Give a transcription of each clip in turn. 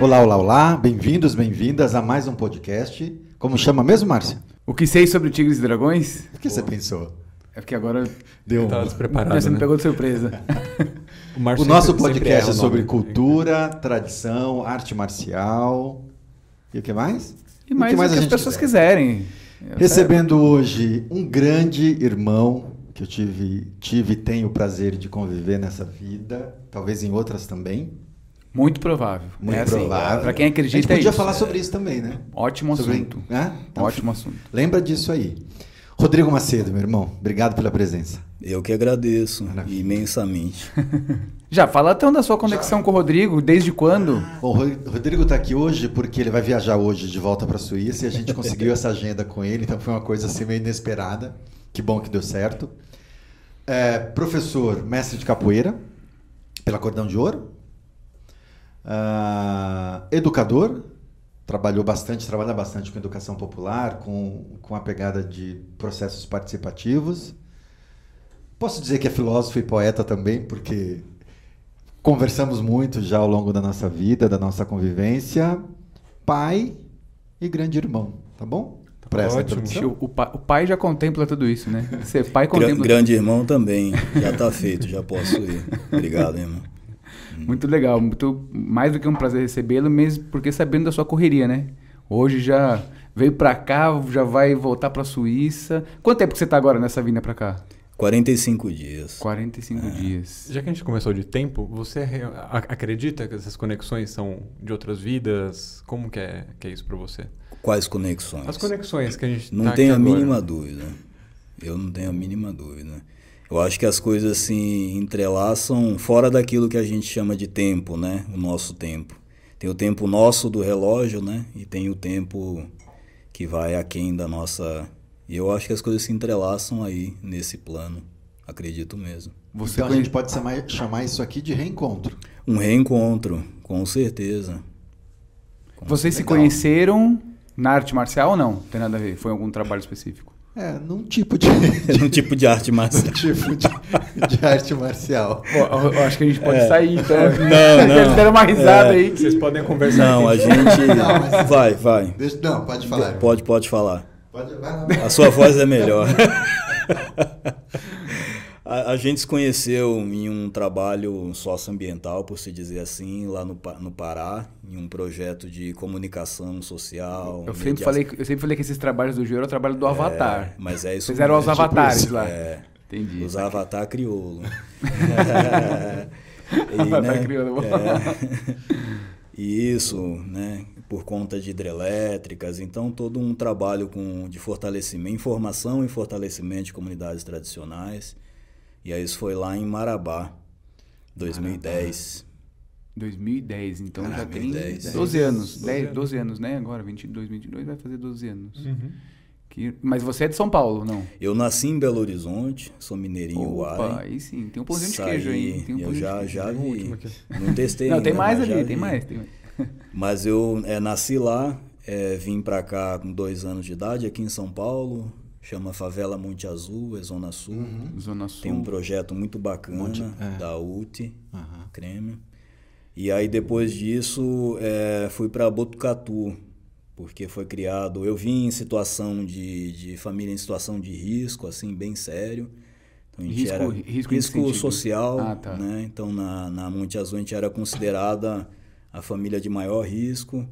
Olá, olá, olá. Bem-vindos, bem-vindas a mais um podcast. Como chama mesmo, Márcia? O que sei sobre Tigres e Dragões? O que você pensou? É porque agora Deu um... Despreparado, você me né? pegou de surpresa. O, O nosso sempre- podcast é o sobre cultura, tradição, arte marcial. E o que mais? E mais, o que mais o que as pessoas quiser. quiserem. Recebendo hoje um grande irmão que eu tive, tive e tenho o prazer de conviver nessa vida, talvez em outras também. Muito provável. Muito é assim, provável. Pra quem A gente acredita é podia isso. falar sobre isso também, né? Ótimo Sobre- assunto. né? Então, Ótimo assunto. Lembra disso aí. Rodrigo Macedo, meu irmão, obrigado pela presença. Eu que agradeço Maravilha. imensamente. Já, fala então da sua conexão com o Rodrigo, desde quando? Bom, o Ro- Rodrigo está aqui hoje porque ele vai viajar hoje de volta para a Suíça e a gente conseguiu essa agenda com ele, então foi uma coisa assim meio inesperada. Que bom que deu certo. É, professor, mestre de capoeira pela Cordão de Ouro. Ah, educador, trabalhou bastante, trabalha bastante com educação popular, com, com a pegada de processos participativos. Posso dizer que é filósofo e poeta também, porque conversamos muito já ao longo da nossa vida, da nossa convivência. Pai e grande irmão, tá bom? Essa ótimo. O, pa- o pai já contempla tudo isso, né? Ser pai contempla. grande irmão também. Já tá feito, já posso ir. Obrigado, irmão. Muito legal, muito mais do que um prazer recebê-lo, mesmo porque sabendo da sua correria, né? Hoje já veio pra cá, já vai voltar pra Suíça. Quanto tempo que você tá agora nessa vinda pra cá? 45 dias. 45 dias. Já que a gente começou de tempo, você acredita que essas conexões são de outras vidas? Como que é, que é isso pra você? Quais conexões? As conexões que a gente Não tá tenho a agora. mínima dúvida. Eu não tenho a mínima dúvida. Eu acho que as coisas se entrelaçam fora daquilo que a gente chama de tempo, né? O nosso tempo. Tem o tempo nosso do relógio, né? E tem o tempo que vai aquém da nossa. E eu acho que as coisas se entrelaçam aí nesse plano. Acredito mesmo. Você então a gente pode chamar, chamar isso aqui de reencontro. Um reencontro, com certeza. Com Vocês se conheceram na arte marcial ou não? Tem nada a ver? Foi em algum trabalho específico? É, num tipo de, um tipo de arte marcial. num tipo de, de arte marcial. Bom, eu, acho que a gente pode É. sair, então. Não, não. Eles deram uma risada É. aí. Vocês podem conversar Não, a aqui. gente. Não, mas- Vai, vai. Deixa, não, pode falar. Pode, pode falar. Pode, vai lá. A sua voz é melhor. a, a gente se conheceu em um trabalho socioambiental, por se dizer assim, lá no, no Pará, em um projeto de comunicação social. Eu sempre, mediação- falei, eu sempre falei que esses trabalhos do Giro eram o trabalho do Avatar. É, mas é isso Vocês eram os mesmo. avatares isso, lá. É, Entendi. os avatar crioulo. E, Avatar crioulo. é, Isso, né? Por conta de hidrelétricas, então todo um trabalho com, de fortalecimento, informação e fortalecimento de comunidades tradicionais. E aí isso foi lá em Marabá, 2010. 2010, então já Caraca, tem 2010. 12 anos. 12 10, anos. 12 anos, né? Agora, 22, 22 vai fazer 12 anos. Uhum. Que- mas você é de São Paulo, não? Eu nasci em Belo Horizonte, sou mineirinho Opa, uai. aí sim. Tem um pãozinho de queijo aí. Tem um eu já, de queijo. já Tem vi. Não testei Não, tem ainda, mais mas já ali, tem vi. mais. Tem mais. Mas eu é, nasci lá, é, vim pra cá com dois anos de idade, aqui em São Paulo, chama Favela Monte Azul, é Zona Sul. Zona Sul. Tem um projeto muito bacana Monte- é. da UTI, Aham. Creme. E aí depois disso é, fui para Botucatu, porque foi criado. Eu vim em situação de, de família em situação de risco, assim, bem sério. Então, Risco- era, risco sentido? social, Ah, tá. né? Então na, na Monte Azul a gente era considerada a família de maior risco.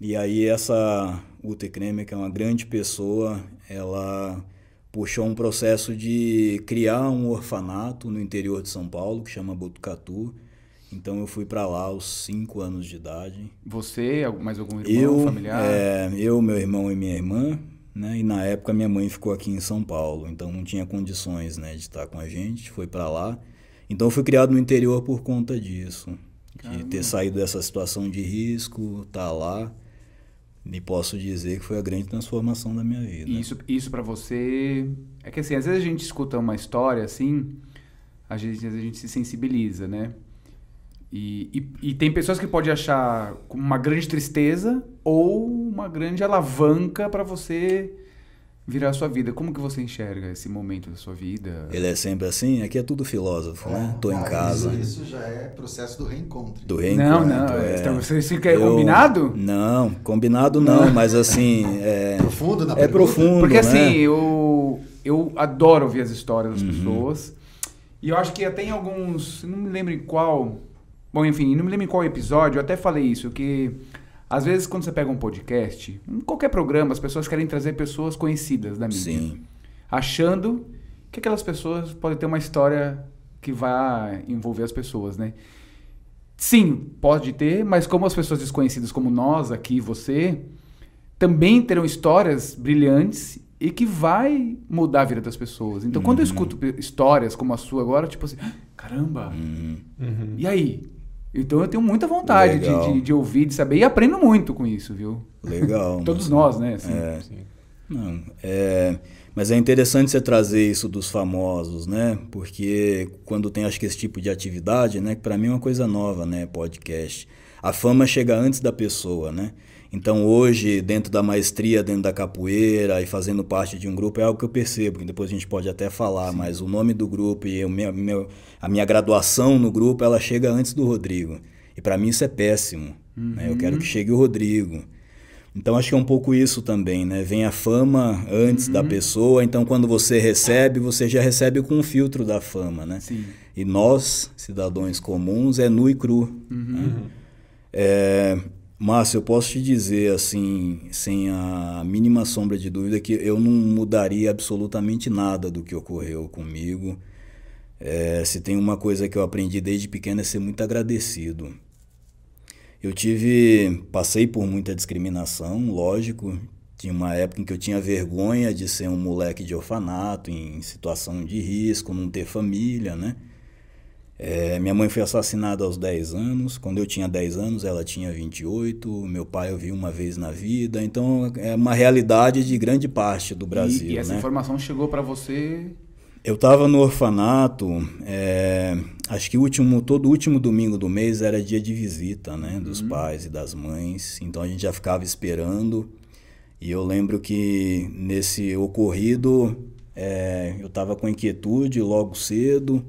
E aí essa UTI Creme, que é uma grande pessoa, ela puxou um processo de criar um orfanato no interior de São Paulo, que chama Botucatu. Então eu fui para lá aos 5 anos de idade. Você, mais algum irmão, Eu, familiar? é, eu, meu irmão e minha irmã, né? E na época minha mãe ficou aqui em São Paulo, então não tinha condições, né, de estar com a gente, foi para lá. Então eu fui criado no interior por conta disso, de ter saído dessa situação de risco, estar lá. E posso dizer que foi a grande transformação da minha vida. Isso, isso para você. É que assim, às vezes a gente escuta uma história assim, às vezes a gente se sensibiliza, né? E, e, e tem pessoas que podem achar uma grande tristeza ou uma grande alavanca para você virar a sua vida. Como que você enxerga esse momento da sua vida? Ele é sempre assim? Aqui é tudo filósofo, né? Tô em Ah, casa. Isso, isso já é processo do reencontro. Do Não, reencontro. não. é. Então, você, você quer Eu- combinado? Não, combinado não, mas assim, é, Profundo na é pergunta? profundo, Porque né? assim, eu, eu adoro ouvir as histórias das Uhum. pessoas. E eu acho que até em alguns. Não me lembro em qual. Bom, enfim, não me lembro em qual episódio, eu até falei isso, que às vezes quando você pega um podcast, em qualquer programa, as pessoas querem trazer pessoas conhecidas da mídia. Sim. Achando que aquelas pessoas podem ter uma história que vai envolver as pessoas, né? Sim, pode ter, mas como as pessoas desconhecidas como nós aqui, você, também terão histórias brilhantes e que vai mudar a vida das pessoas. Então, quando eu Uhum. escuto histórias como a sua agora, tipo assim, caramba, Uhum. Uhum. e aí? Então eu tenho muita vontade de, de, de ouvir, de saber, e aprendo muito com isso, viu? Legal. Todos nós, né? assim. É. Sim. Não, é, mas é interessante você trazer isso dos famosos, né? Porque quando tem, acho que esse tipo de atividade, né? Que para mim é uma coisa nova, né? Podcast. A fama chega antes da pessoa, né? Então hoje, dentro da maestria, dentro da capoeira e fazendo parte de um grupo, é algo que eu percebo, que depois a gente pode até falar, mas o nome do grupo e o meu, meu- a minha graduação no grupo, ela chega antes do Rodrigo. E para mim isso é péssimo. né? Eu quero que chegue o Rodrigo. Então acho que é um pouco isso também, né? Vem a fama antes da pessoa, então quando você recebe, você já recebe com o filtro da fama, né? Sim. E nós, cidadãos comuns, é nu e cru. né? É, Márcio, eu posso te dizer assim, sem a mínima sombra de dúvida, que eu não mudaria absolutamente nada do que ocorreu comigo. É, se tem uma coisa que eu aprendi desde pequeno é ser muito agradecido. Eu tive, passei por muita discriminação, lógico. Tinha uma época em que eu tinha vergonha de ser um moleque de orfanato, em situação de risco, não ter família, né? É, minha mãe foi assassinada aos 10 anos. Quando eu tinha 10 anos, ela tinha 28. Meu pai eu vi uma vez na vida. Então é uma realidade de grande parte do Brasil. e, e essa né? informação chegou pra você Eu estava no orfanato, é, acho que o último, todo último domingo do mês era dia de visita, né, dos pais e das mães. Então a gente já ficava esperando. E eu lembro que nesse ocorrido é, eu estava com inquietude logo cedo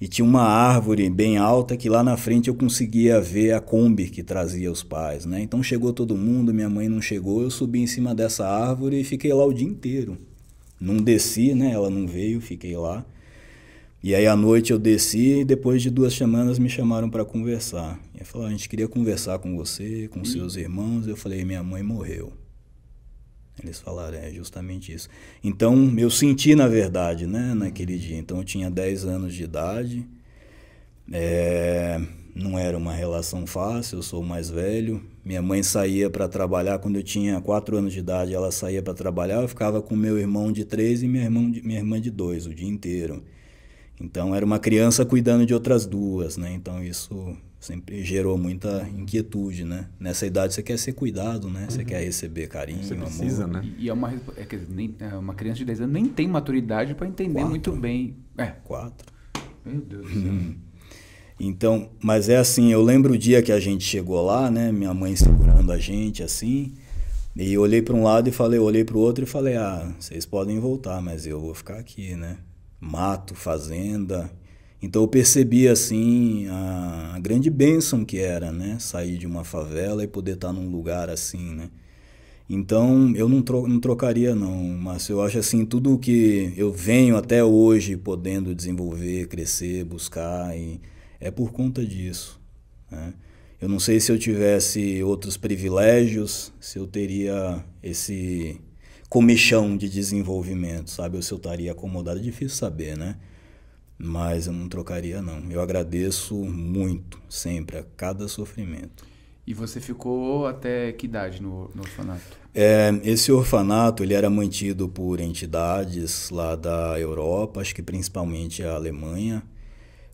e tinha uma árvore bem alta que lá na frente eu conseguia ver a Kombi que trazia os pais, né? Então chegou todo mundo, minha mãe não chegou, eu subi em cima dessa árvore e fiquei lá o dia inteiro. Não desci, né? Ela não veio, fiquei lá. E aí à noite eu desci e depois de duas semanas me chamaram para conversar. E falaram, a gente queria conversar com você, com seus irmãos. Eu falei, minha mãe morreu. Eles falaram, é justamente isso. Então eu senti na verdade, né, naquele dia. Então eu tinha 10 anos de idade. É, não era uma relação fácil, eu sou o mais velho. Minha mãe saía para trabalhar quando eu tinha 4 anos de idade, ela saía para trabalhar, eu ficava com meu irmão de 3 e minha irmã de, minha irmã de 2 o dia inteiro. Então era uma criança cuidando de outras duas, né? Então isso sempre gerou muita inquietude, né? Nessa idade você quer ser cuidado, né? Você quer receber carinho, Você amor. precisa, né? E, é uma, é, quer dizer, nem- é uma criança de 10 anos nem tem maturidade pra entender Quatro. muito bem. É, Quatro. meu Deus do céu. Então, mas é assim, eu lembro o dia que a gente chegou lá, né? Minha mãe segurando a gente assim. E eu olhei para um lado e falei, olhei para o outro e falei: "Ah, vocês podem voltar, mas eu vou ficar aqui, né? Mato, fazenda". Então eu percebi assim a, grande bênção que era, né? Sair de uma favela e poder estar num lugar assim, né? Então eu não, tro não trocaria não, mas eu acho assim tudo que eu venho até hoje podendo desenvolver, crescer, buscar e é por conta disso. Né? Eu não sei se eu tivesse outros privilégios, se eu teria esse comichão de desenvolvimento, sabe? Ou se eu estaria acomodado, é difícil saber, né? Mas eu não trocaria não. Eu agradeço muito, sempre, a cada sofrimento. E você ficou até que idade no, no orfanato? É, esse orfanato ele era mantido por entidades lá da Europa, acho que principalmente a Alemanha.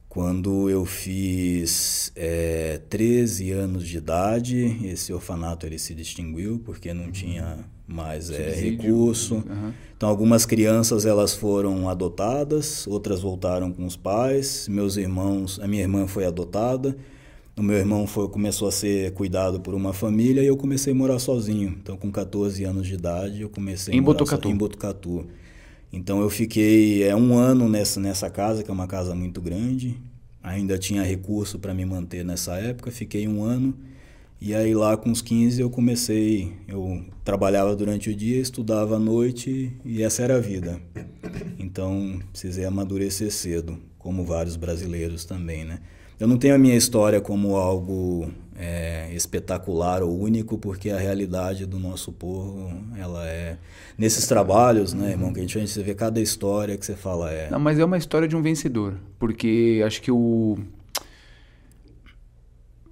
Quando eu fiz é, 13 anos de idade, esse orfanato ele se distinguiu porque não tinha mais é, Subsídio. recurso. Aham. Então algumas crianças elas foram adotadas, outras voltaram com os pais. Meus irmãos, a minha irmã foi adotada o meu irmão foi, começou a ser cuidado por uma família e eu comecei a morar sozinho. Então, com 14 anos de idade, eu comecei em a morar Botucatu. So, em Botucatu. Então, eu fiquei é, um ano nessa, nessa casa, que é uma casa muito grande. Ainda tinha recurso para me manter nessa época. Fiquei um ano. E aí, lá com uns 15, eu comecei. Eu trabalhava durante o dia, estudava à noite e essa era a vida. Então, precisei amadurecer cedo, como vários brasileiros também, né? Eu não tenho a minha história como algo é, espetacular ou único, porque a realidade do nosso povo, ela é... Nesses trabalhos, né, irmão, que a gente, a gente vê cada história que você fala é... Não, mas é uma história de um vencedor. Porque acho que o...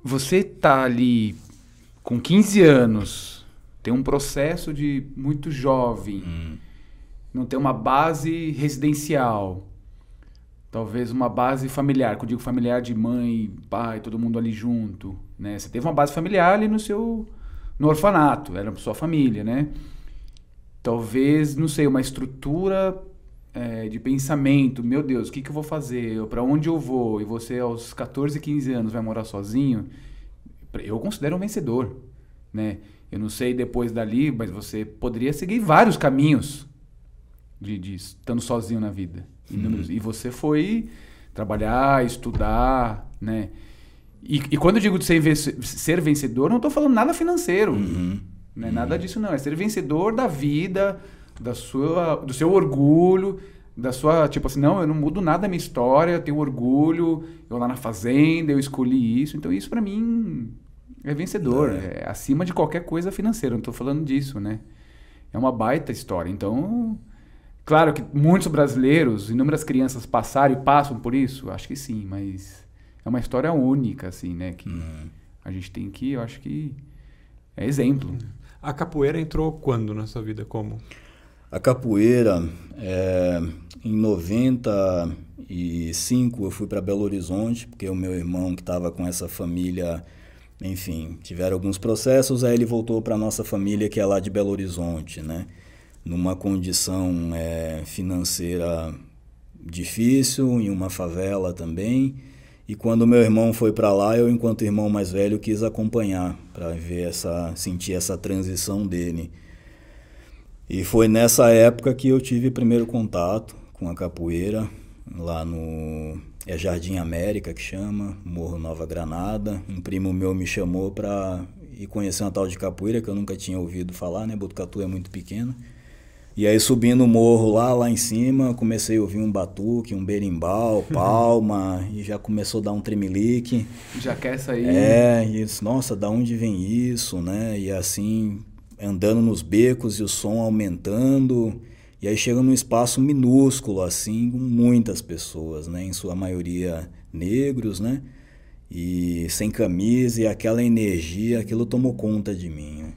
Você tá ali com 15 anos, tem um processo de muito jovem, Hum, não tem uma base residencial, talvez uma base familiar, que eu digo familiar de mãe, pai, todo mundo ali junto, né? Você teve uma base familiar ali no seu no orfanato, era sua família, né? Talvez, não sei, uma estrutura é, de pensamento, meu Deus, o que, que eu vou fazer? Para onde eu vou? E você aos 14, 15 anos vai morar sozinho? Eu considero um vencedor, né? Eu não sei depois dali, mas você poderia seguir vários caminhos de, de estando sozinho na vida. E você foi trabalhar, estudar, né? E, e quando eu digo de ser, ser vencedor, não estou falando nada financeiro. uhum. Não é nada disso, não. É ser vencedor da vida, da sua, do seu orgulho, da sua. Tipo assim, não, eu não mudo nada da minha história, eu tenho orgulho, eu lá na fazenda, eu escolhi isso. Então, isso para mim é vencedor. É. acima de qualquer coisa financeira. Não tô falando disso, né? É uma baita história. Então. Claro que muitos brasileiros, inúmeras crianças passaram e passam por isso, acho que sim, mas é uma história única, assim, né? Que a gente tem que, eu acho que é exemplo. A capoeira entrou quando na sua vida? Como? A capoeira, é, em 95 eu fui para Belo Horizonte, porque o meu irmão que estava com essa família, enfim, tiveram alguns processos, aí ele voltou para nossa família que é lá de Belo Horizonte, né? Numa condição é, financeira difícil, em uma favela também. E quando meu irmão foi para lá, eu, enquanto irmão mais velho, quis acompanhar para ver essa, sentir essa transição dele. E foi nessa época que eu tive primeiro contato com a capoeira, lá no é Jardim América que chama, Morro Nova Granada. Um primo meu me chamou para ir conhecer uma tal de capoeira que eu nunca tinha ouvido falar, né? Botucatu é muito pequeno. E aí subindo o morro lá, lá em cima, comecei a ouvir um batuque, um berimbau, palma, e já começou a dar um tremelique. Já quer sair. É, e isso, nossa, da onde vem isso, né? E assim, andando nos becos e o som aumentando. E aí chega num espaço minúsculo, assim, com muitas pessoas, né? Em sua maioria negros, né? E sem camisa, e aquela energia, aquilo tomou conta de mim. Né?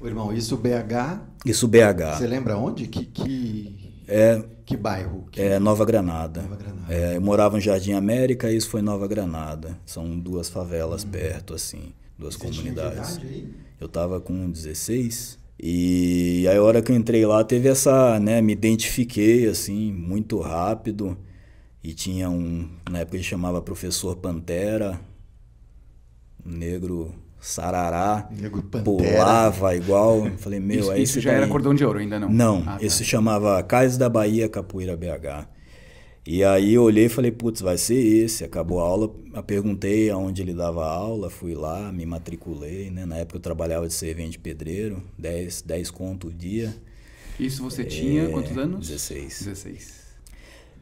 Ô, irmão, isso BH, Isso BH. você lembra onde? Que, que, É, que bairro? Que- é Nova Granada. Nova Granada. É, eu morava em Jardim América e isso foi Nova Granada. São duas favelas perto, assim, duas que comunidades. idade aí? Eu tava com 16 e aí a hora que eu entrei lá teve essa, né, me identifiquei assim muito rápido e tinha um, na época ele chamava professor Pantera, um negro sarará, Pantera. pulava igual, eu falei, meu, isso é isso já era daí. cordão de ouro, ainda não? Não, Ah, tá. esse chamava Cais da Bahia Capoeira BH. E aí eu olhei e falei, putz, vai ser esse. Acabou a aula, eu perguntei aonde ele dava aula, fui lá, me matriculei, né? Na época eu trabalhava de servente pedreiro, 10, 10 conto o dia. Isso você tinha É, quantos anos? 16. 16.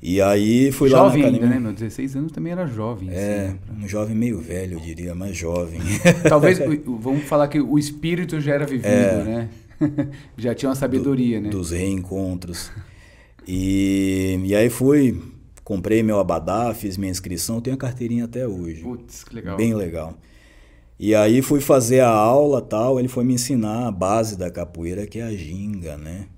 E aí fui jovem lá na ainda, academia. né? Meu 16 anos também era jovem. É, assim, um jovem meio velho, eu diria, mas jovem. Talvez, vamos falar que o espírito já era vivido, É. né? já tinha uma sabedoria, né? dos reencontros. E, e aí fui, comprei meu abadá, fiz minha inscrição, tenho a carteirinha até hoje. Putz, que legal. Bem legal. E aí fui fazer a aula tal, ele foi me ensinar a base da capoeira, que é a ginga, né?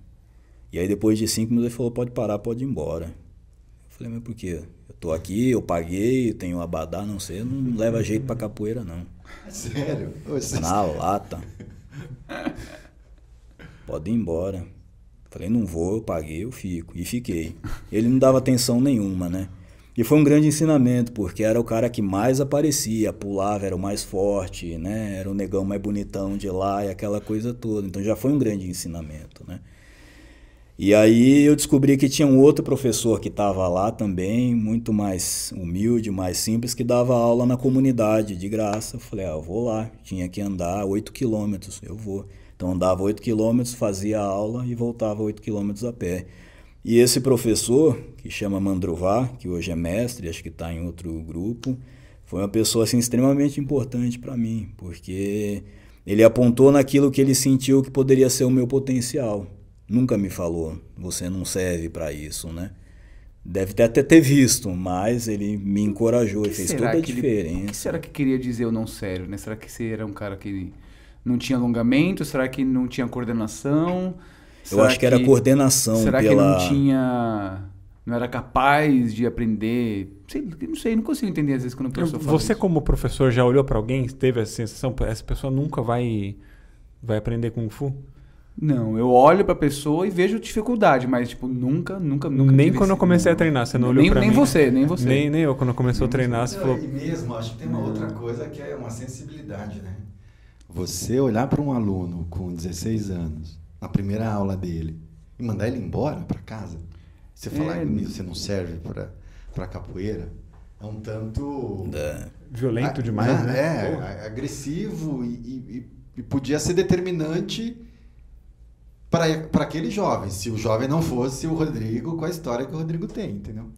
E aí depois de cinco minutos ele falou, pode parar, pode ir embora. Eu falei, mas por quê? Eu tô aqui, eu paguei, eu tenho abadá, não sei, não leva jeito pra capoeira, não. Sério? Na lata. Pode ir embora. Falei, não vou, eu paguei, eu fico. E fiquei. Ele não dava atenção nenhuma, né? E foi um grande ensinamento, porque era o cara que mais aparecia, pulava, era o mais forte, né? Era o negão mais bonitão de lá e aquela coisa toda. Então já foi um grande ensinamento, né? E aí eu descobri que tinha um outro professor que estava lá também, muito mais humilde, mais simples, que dava aula na comunidade de graça. Eu falei, ah, eu vou lá. Tinha que andar 8 quilômetros, eu vou. Então andava 8 quilômetros, fazia aula e voltava 8 quilômetros a pé. E esse professor, que chama Mandrová, que hoje é mestre, acho que está em outro grupo, foi uma pessoa assim, extremamente importante para mim, porque ele apontou naquilo que ele sentiu que poderia ser o meu potencial nunca me falou, você não serve para isso, né? Deve até ter visto, mas ele me encorajou e fez toda a diferença. Ele, o que será que queria dizer eu não sério, né? Será que você era um cara que não tinha alongamento? Será que não tinha coordenação? Será eu acho que, que, era coordenação será pela... que não tinha... Não era capaz de aprender... Sei, não sei, não consigo entender às vezes quando o professor fala Você isso. como professor já olhou para alguém, teve essa sensação, essa pessoa nunca vai, vai aprender Kung Fu? Não, eu olho pra pessoa e vejo dificuldade, mas, tipo, nunca, nunca, nunca. Nem quando eu comecei não. a treinar, você não olhou nem, pra nem mim. Nem você, nem você. Nem, nem eu, quando eu comecei a treinar, você falou. E mesmo, acho que tem uma outra coisa que é uma sensibilidade, né? Você olhar para um aluno com 16 anos, na primeira aula dele, e mandar ele embora para casa, você falar é, que você não serve para capoeira, é um tanto. É. Violento demais, é, né? É, agressivo e, e, e podia ser determinante para aquele jovem, se o jovem não fosse o Rodrigo com a história que o Rodrigo tem, entendeu?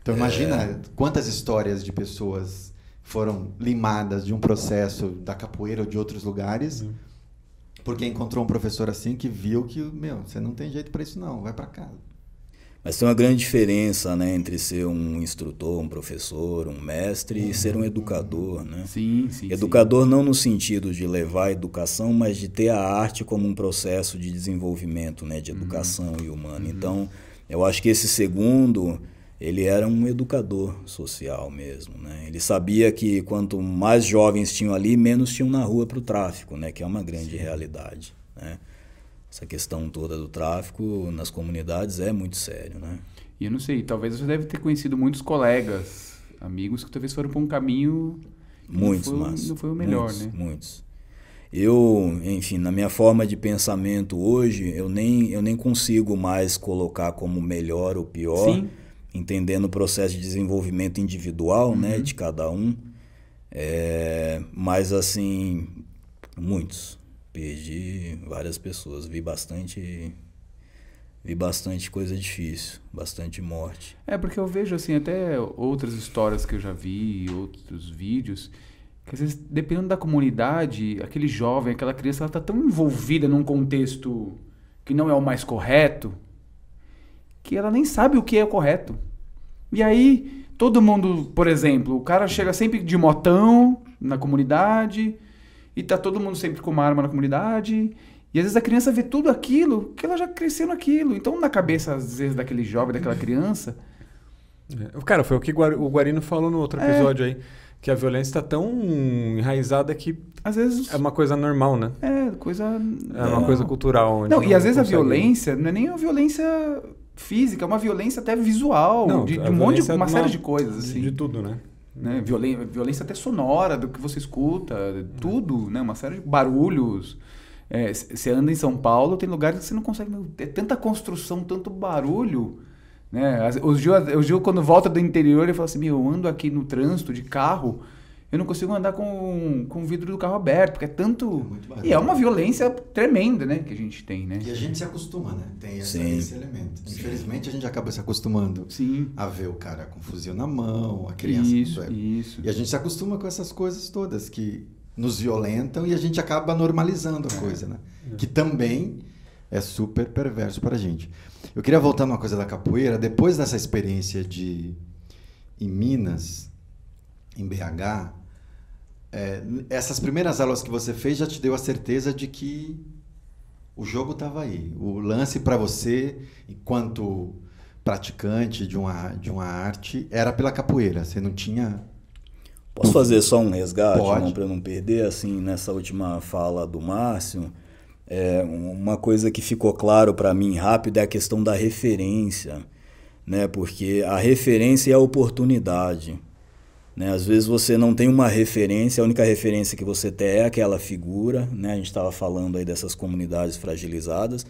Então imagina é. quantas histórias de pessoas foram limadas de um processo da capoeira ou de outros lugares, uhum. porque encontrou um professor assim que viu que, meu, você não tem jeito para isso não, vai para casa. Mas tem uma grande diferença né, entre ser um instrutor, um professor, um mestre e ser um educador. Né? Sim, sim. Educador sim. não no sentido de levar a educação, mas de ter a arte como um processo de desenvolvimento, né, de educação uhum. e humano. Uhum. Então, eu acho que esse segundo, ele era um educador social mesmo. Né? Ele sabia que quanto mais jovens tinham ali, menos tinham na rua para o tráfico, né, que é uma grande sim. realidade. Né? essa questão toda do tráfico nas comunidades é muito sério, né? E eu não sei, talvez você deve ter conhecido muitos colegas, amigos que talvez foram para um caminho muitos, não foi, mas não foi o melhor, muitos, né? Muitos. Eu, enfim, na minha forma de pensamento hoje, eu nem, eu nem consigo mais colocar como melhor ou pior, Sim. Entendendo o processo de desenvolvimento individual, né, uhum. né, de cada um. É, mas assim, muitos, perdi várias pessoas, vi bastante vi bastante coisa difícil, bastante morte. É, porque eu vejo assim até outras histórias que eu já vi, outros vídeos, que às vezes dependendo da comunidade, aquele jovem, aquela criança, ela tá tão envolvida num contexto que não é o mais correto, que ela nem sabe o que é o correto. E aí, todo mundo, por exemplo, o cara chega sempre de motão na comunidade, e tá todo mundo sempre com uma arma na comunidade. E às vezes a criança vê tudo aquilo que ela já cresceu naquilo. Então, na cabeça, às vezes, daquele jovem, daquela criança. É. Cara, foi o que o Guarino falou no outro é. episódio é. aí. Que a violência está tão enraizada que às vezes é uma coisa normal, né? É, coisa. É uma coisa cultural. Não, e às vezes a violência não é nem uma violência física, é uma violência até visual, não, de, de um monte de uma, uma série de coisas. Assim. De, de tudo, né? né? Violência, violência até sonora do que você escuta, tudo, né? Uma série de barulhos. É, você anda em São Paulo, tem lugares que você não consegue. É tanta construção, tanto barulho. Né? O Gil, o Gil, quando volta do interior, ele fala assim: Meu, eu ando aqui no trânsito de carro eu não consigo andar com, com o vidro do carro aberto, porque é tanto. É e é uma violência tremenda, né, que a gente tem, né? E a gente se acostuma, né? Tem esse, esse elemento. Sim. Infelizmente a gente acaba se acostumando Sim. a ver o cara com fuzil na mão, a criança isso, com isso. E a gente se acostuma com essas coisas todas que nos violentam e a gente acaba normalizando a é. coisa, né? É. Que também é super perverso para a gente. Eu queria voltar numa coisa da capoeira. Depois dessa experiência de em Minas, em BH, é, essas primeiras aulas que você fez já te deu a certeza de que o jogo estava aí. O lance para você, enquanto praticante de uma, de uma arte, era pela capoeira. Você não tinha. Posso fazer só um resgate para não perder? Assim, nessa última fala do Márcio, é, uma coisa que ficou claro para mim rápido é a questão da referência. né? Porque a referência é a oportunidade. Né? Às vezes você não tem uma referência, a única referência que você tem é aquela figura, né? A gente estava falando aí dessas comunidades fragilizadas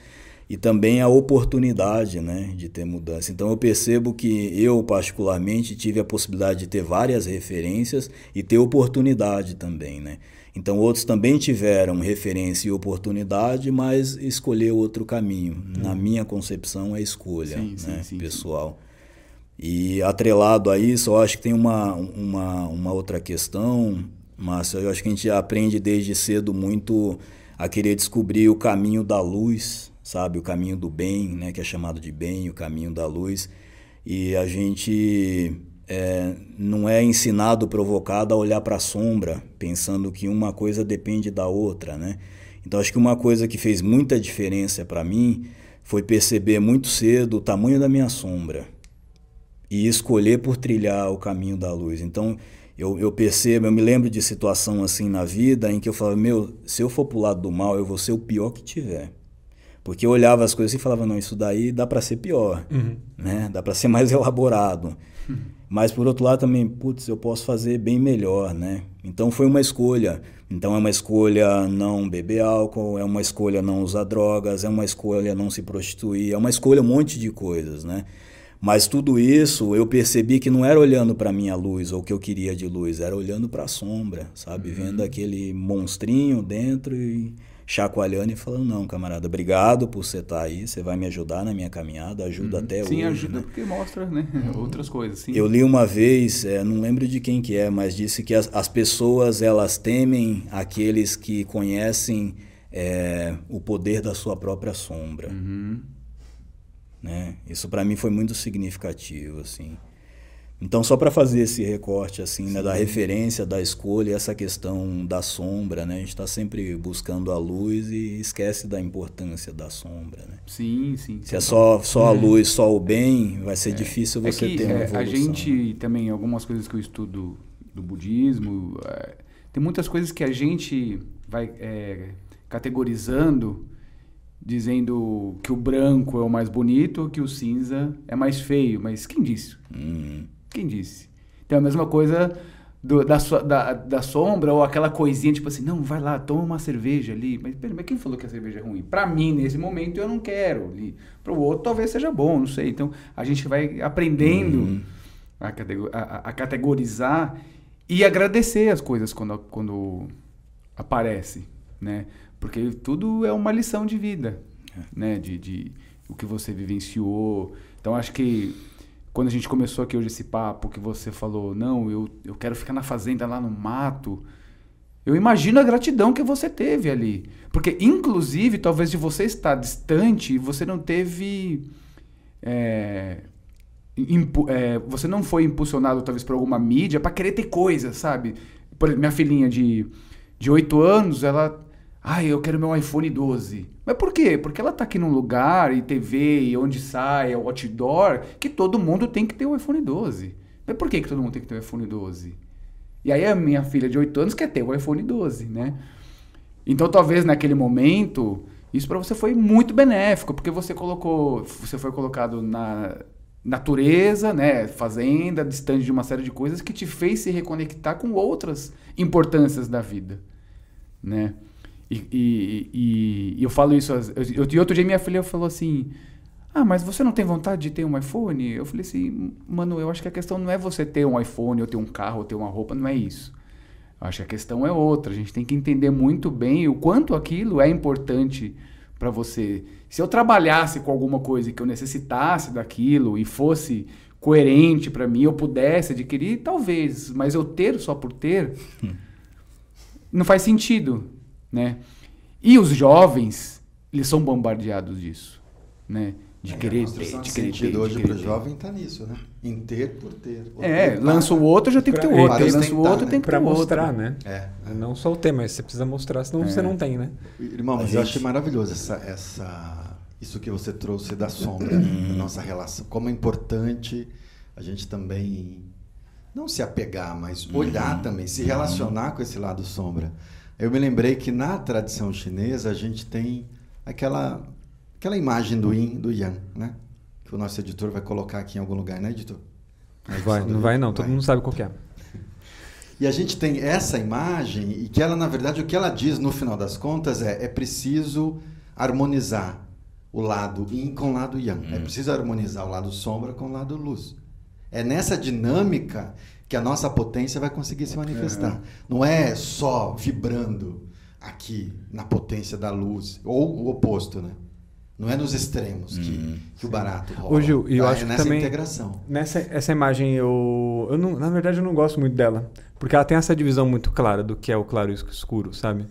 e também a oportunidade, né, de ter mudança. Então eu percebo que eu particularmente tive a possibilidade de ter várias referências e ter oportunidade também, né? Então outros também tiveram referência e oportunidade, mas escolher outro caminho. Hum. Na minha concepção é escolha, sim, né, sim, sim, pessoal. E atrelado a isso, eu acho que tem uma, uma, uma outra questão, Márcio, eu acho que a gente aprende desde cedo muito a querer descobrir o caminho da luz, sabe? O caminho do bem, né? Que é chamado de bem, o caminho da luz. E a gente é, não é ensinado, provocado a olhar para a sombra, pensando que uma coisa depende da outra, né? Então acho que uma coisa que fez muita diferença para mim foi perceber muito cedo o tamanho da minha sombra e escolher por trilhar o caminho da luz. Então eu, eu percebo, eu me lembro de situação assim na vida em que eu falava, meu, se eu for pro lado do mal, eu vou ser o pior que tiver. Porque eu olhava as coisas e falava, não, isso daí dá para ser pior, uhum. né? Dá para ser mais elaborado. Uhum. Mas por outro lado também, putz, eu posso fazer bem melhor, né? Então foi uma escolha. Então é uma escolha não beber álcool, é uma escolha não usar drogas, é uma escolha não se prostituir, é uma escolha um monte de coisas, né? Mas tudo isso eu percebi que não era olhando para minha luz ou o que eu queria de luz, era olhando para a sombra, sabe? Uhum. Vendo aquele monstrinho dentro e chacoalhando e falando, não, camarada, obrigado por você estar tá aí, você vai me ajudar na minha caminhada, ajuda uhum. até sim, hoje. Sim, ajuda né? porque mostra né? outras coisas. Sim. Eu li uma vez, é, não lembro de quem que é, mas disse que as, as pessoas, elas temem aqueles que conhecem é, o poder da sua própria sombra. Uhum. Né? Isso para mim foi muito significativo, assim. Então, só para fazer esse recorte assim, né, da referência, da escolha, essa questão da sombra, né? A gente está sempre buscando a luz e esquece da importância da sombra, né? Sim, sim. Se é só, só a é. luz, só o bem, vai ser é. difícil você é que, ter uma evolução. A gente também, algumas coisas que eu estudo do budismo, é, tem muitas coisas que a gente vai é, categorizando dizendo que o branco é o mais bonito, que o cinza é mais feio. Mas quem disse? Uhum. Quem disse? Então, a mesma coisa do, da, da, da, sombra ou aquela coisinha, tipo assim, não, vai lá, toma uma cerveja ali. Mas, pera, mas quem falou que a cerveja é ruim? Para mim, nesse momento, eu não quero. Para o outro, talvez seja bom, não sei. Então, a gente vai aprendendo uhum. a, a, a, categorizar e agradecer as coisas quando, quando aparece, né? Porque tudo é uma lição de vida, é. né? De, de o que você vivenciou. Então, acho que quando a gente começou aqui hoje esse papo, que você falou, não, eu, eu quero ficar na fazenda lá no mato. Eu imagino a gratidão que você teve ali. Porque, inclusive, talvez de você estar distante, você não teve. É, é, você não foi impulsionado, talvez, por alguma mídia para querer ter coisas, sabe? Por exemplo, minha filhinha de, de 8 anos, ela ah, eu quero meu iPhone 12. Mas por quê? Porque ela tá aqui num lugar, e TV, e onde sai, é outdoor, que todo mundo tem que ter o iPhone 12. Mas por que, que todo mundo tem que ter o iPhone 12? E aí a minha filha de 8 anos quer ter o iPhone 12, né? Então talvez naquele momento, isso para você foi muito benéfico, porque você colocou, você foi colocado na natureza, né, fazenda, distante de uma série de coisas que te fez se reconectar com outras importâncias da vida, né? E, e, e, eu falo isso. Eu, e outro dia minha filha falou assim: Ah, mas você não tem vontade de ter um iPhone? Eu falei assim: Mano, eu acho que a questão não é você ter um iPhone, ou ter um carro, ou ter uma roupa, não é isso. Eu acho que a questão é outra. A gente tem que entender muito bem o quanto aquilo é importante para você. Se eu trabalhasse com alguma coisa que eu necessitasse daquilo e fosse coerente para mim, eu pudesse adquirir, talvez, mas eu ter só por ter, não faz sentido né? E os jovens, eles são bombardeados disso, né? De é, querer ter, de querer ter. hoje para o jovem está nisso, né? Em ter por ter. É, lança o outro, já tem que ter o outro. Lança o outro, né? tem que ter o outro. mostrar, né? É, é. Não só o ter, mas você precisa mostrar, senão é. você não tem, né? Irmão, mas gente... eu achei maravilhoso essa, essa, isso que você trouxe da sombra, da nossa relação. Como é importante a gente também não se apegar, mas olhar uhum. também, se relacionar com esse lado sombra. Eu me lembrei que na tradição chinesa a gente tem aquela aquela imagem do yin, do yang, né? que o nosso editor vai colocar aqui em algum lugar, né, editor? Não vai, não vai não, todo mundo sabe qual é. E a gente tem essa imagem e que ela, na verdade, o que ela diz no final das contas é é preciso harmonizar o lado yin com o lado yang. É preciso harmonizar o lado sombra com o lado luz. É nessa dinâmica que a nossa potência vai conseguir se manifestar. Não é só vibrando aqui na potência da luz, ou o oposto, né? Não é nos extremos que, que o barato rola. Ô, Gil, e eu Ah, acho é que nessa também- integração. Nessa essa imagem, eu, eu não, na verdade, eu não gosto muito dela. Porque ela tem essa divisão muito clara do que é o claro e o escuro, sabe?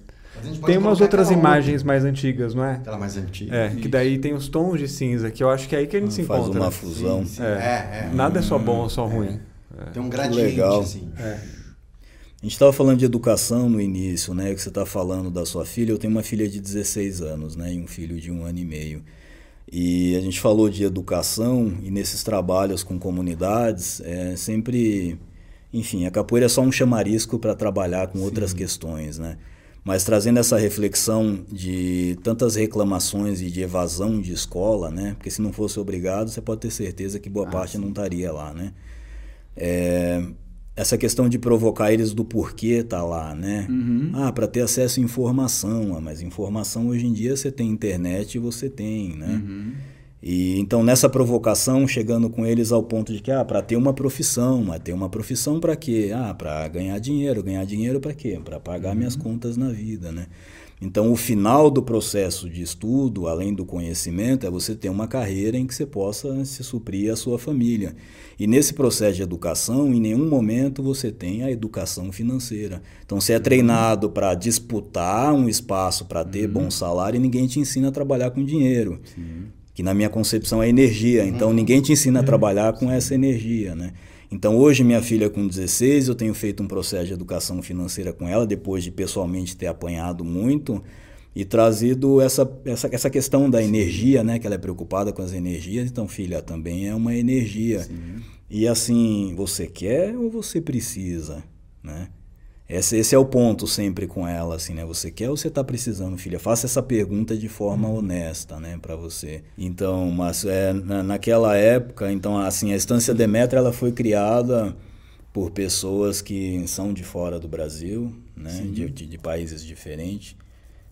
Tem umas outras imagens mais antigas, não é? outra, Aquela mais antiga. É, que daí tem os tons de cinza, que eu acho que é aí que a gente se Faz encontra. uma né? fusão. Sim, É. é, é. Nada é só bom ou só ruim. Tem um gradiente, legal. assim. A gente estava falando de educação no início, né? Que você está falando da sua filha. Eu tenho uma filha de 16 anos, né? E um filho de um ano e meio. E a gente falou de educação e nesses trabalhos com comunidades, é sempre, enfim, a capoeira é só um chamarisco para trabalhar com outras questões, né? Mas trazendo essa reflexão de tantas reclamações e de evasão de escola, né? Porque se não fosse obrigado, você pode ter certeza que boa parte não estaria lá, né? É, essa questão de provocar eles do porquê tá lá, né? Ah, para ter acesso à informação, ah, mas informação hoje em dia você tem internet e você tem, né? E então nessa provocação, chegando com eles ao ponto de que ah, para ter uma profissão, mas ter uma profissão para quê? Ah, para ganhar dinheiro, ganhar dinheiro para quê? Para pagar minhas contas na vida, né? Então, o final do processo de estudo, além do conhecimento, é você ter uma carreira em que você possa se suprir a sua família. E nesse processo de educação, em nenhum momento você tem a educação financeira. Então, você é treinado para disputar um espaço para ter bom salário e ninguém te ensina a trabalhar com dinheiro. Que na minha concepção é energia. Então, ninguém te ensina a trabalhar com essa energia, né? Então, hoje, minha filha com 16, eu tenho feito um processo de educação financeira com ela, depois de pessoalmente ter apanhado muito e trazido essa, essa, essa questão da energia, né? Que ela é preocupada com as energias. Então, filha, também é uma energia. E assim, você quer ou você precisa, né? Esse, esse é o ponto sempre com ela, assim, né? Você quer ou você está precisando, filha? Faça essa pergunta de forma honesta, né, para você. Então, mas é, na, naquela época, então, assim, a Estância Demetra, ela foi criada por pessoas que são de fora do Brasil, né, de, de, de países diferentes,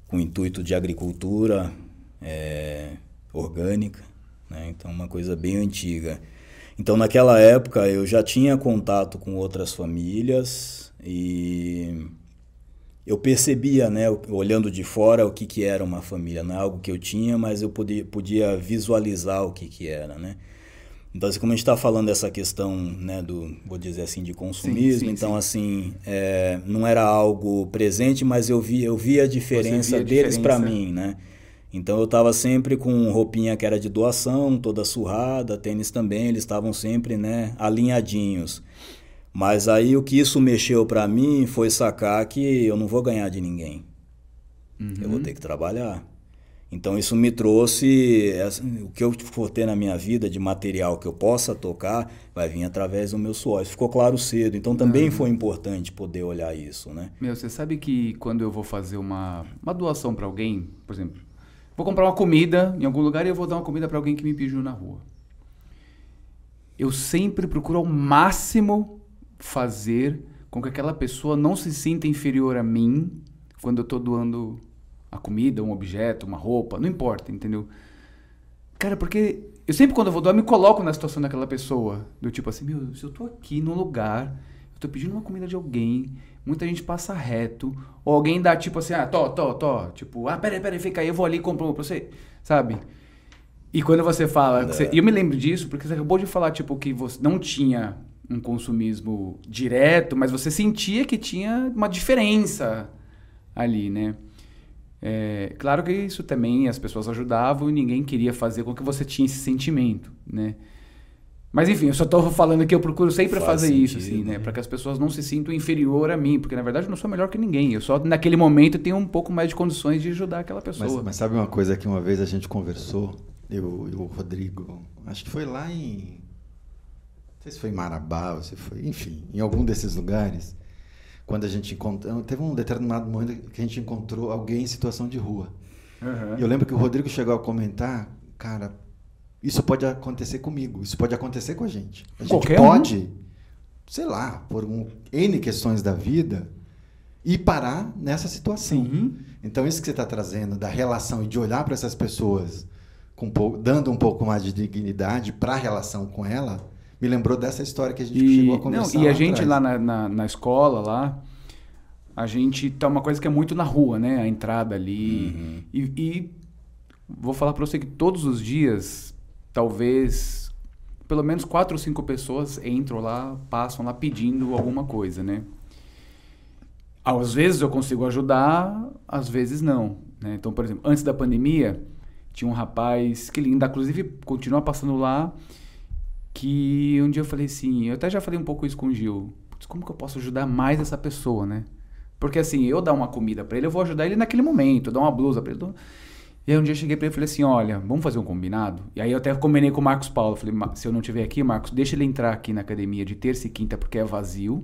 com intuito de agricultura é, orgânica, né? Então, uma coisa bem antiga. Então, naquela época, eu já tinha contato com outras famílias e eu percebia, né, olhando de fora, o que, que era uma família. Não é algo que eu tinha, mas eu podia, podia visualizar o que, que era, né? Então, assim, como a gente está falando dessa questão, né, do, vou dizer assim, de consumismo, Sim, sim, então, assim, é, não era algo presente, mas eu via, eu via a diferença via deles para mim, né? Então, eu estava sempre com roupinha que era de doação, toda surrada, tênis também, eles estavam sempre, né, alinhadinhos. Mas aí o que isso mexeu para mim foi sacar que eu não vou ganhar de ninguém. Eu vou ter que trabalhar. Então isso me trouxe o que eu for ter na minha vida de material que eu possa tocar vai vir através do meu suor. Isso ficou claro cedo. Então também foi importante poder olhar isso, né? Meu, você sabe que quando eu vou fazer uma, uma doação pra alguém, por exemplo, vou comprar uma comida em algum lugar e eu vou dar uma comida pra alguém que me pediu na rua. Eu sempre procuro ao máximo fazer com que aquela pessoa não se sinta inferior a mim quando eu tô doando a comida, um objeto, uma roupa, não importa, entendeu? Cara, porque eu sempre quando eu vou doar, me coloco na situação daquela pessoa. Do tipo assim, meu, se eu tô aqui num lugar, eu tô pedindo uma comida de alguém, muita gente passa reto, ou alguém dá tipo assim, ah, tô, tô, tô, tipo, ah, peraí, peraí, fica aí, eu vou ali e compro pra você, sabe? E quando você fala, você- e eu me lembro disso, porque você acabou de falar, tipo, que você não tinha um consumismo direto, mas você sentia que tinha uma diferença ali, né? É, claro que isso também as pessoas ajudavam e ninguém queria fazer com que você tinha esse sentimento, né? Mas enfim, eu só tô falando que eu procuro sempre Faz fazer isso, sentido, assim, né? né? Para que as pessoas não se sintam inferior a mim, porque na verdade eu não sou melhor que ninguém. Eu só naquele momento tenho um pouco mais de condições de ajudar aquela pessoa. Mas, mas sabe uma coisa que uma vez a gente conversou, eu e o Rodrigo, acho que foi lá em. Sei se foi em Marabá, se foi, enfim, em algum desses lugares, quando a gente encontrou. Teve um determinado momento que a gente encontrou alguém em situação de rua. Aham. E eu lembro que o Rodrigo chegou a comentar, cara, isso pode acontecer comigo, isso pode acontecer com a gente. A gente Qualquer pode, um. sei lá, por um, N questões da vida, e parar nessa situação. Sim. Então, isso que você está trazendo, da relação e de olhar para essas pessoas, com dando um pouco mais de dignidade para a relação com ela, me lembrou dessa história que a gente E, chegou a não, conversar. e a gente atrás. lá na, na, na escola, lá, a gente tá uma coisa que é muito na rua, né? A entrada ali. E, e vou falar para você que todos os dias, talvez, pelo menos quatro ou cinco pessoas entram lá, passam lá pedindo alguma coisa, né? Às vezes eu consigo ajudar, às vezes não. Né? Então, por exemplo, antes da pandemia, tinha um rapaz que ele ainda, inclusive, continua passando lá, que um dia eu falei assim, eu até já falei um pouco isso com o Gil, "Putz, como que eu posso ajudar mais essa pessoa, né? Porque assim, eu dar uma comida pra ele, eu vou ajudar ele naquele momento, dar uma blusa pra ele. dou- E aí um dia eu cheguei pra ele e falei assim, olha, vamos fazer um combinado? E aí eu até combinei com o Marcos Paulo, falei, "Ma- se eu não estiver aqui, Marcos, deixa ele entrar aqui na academia de terça e quinta porque é vazio,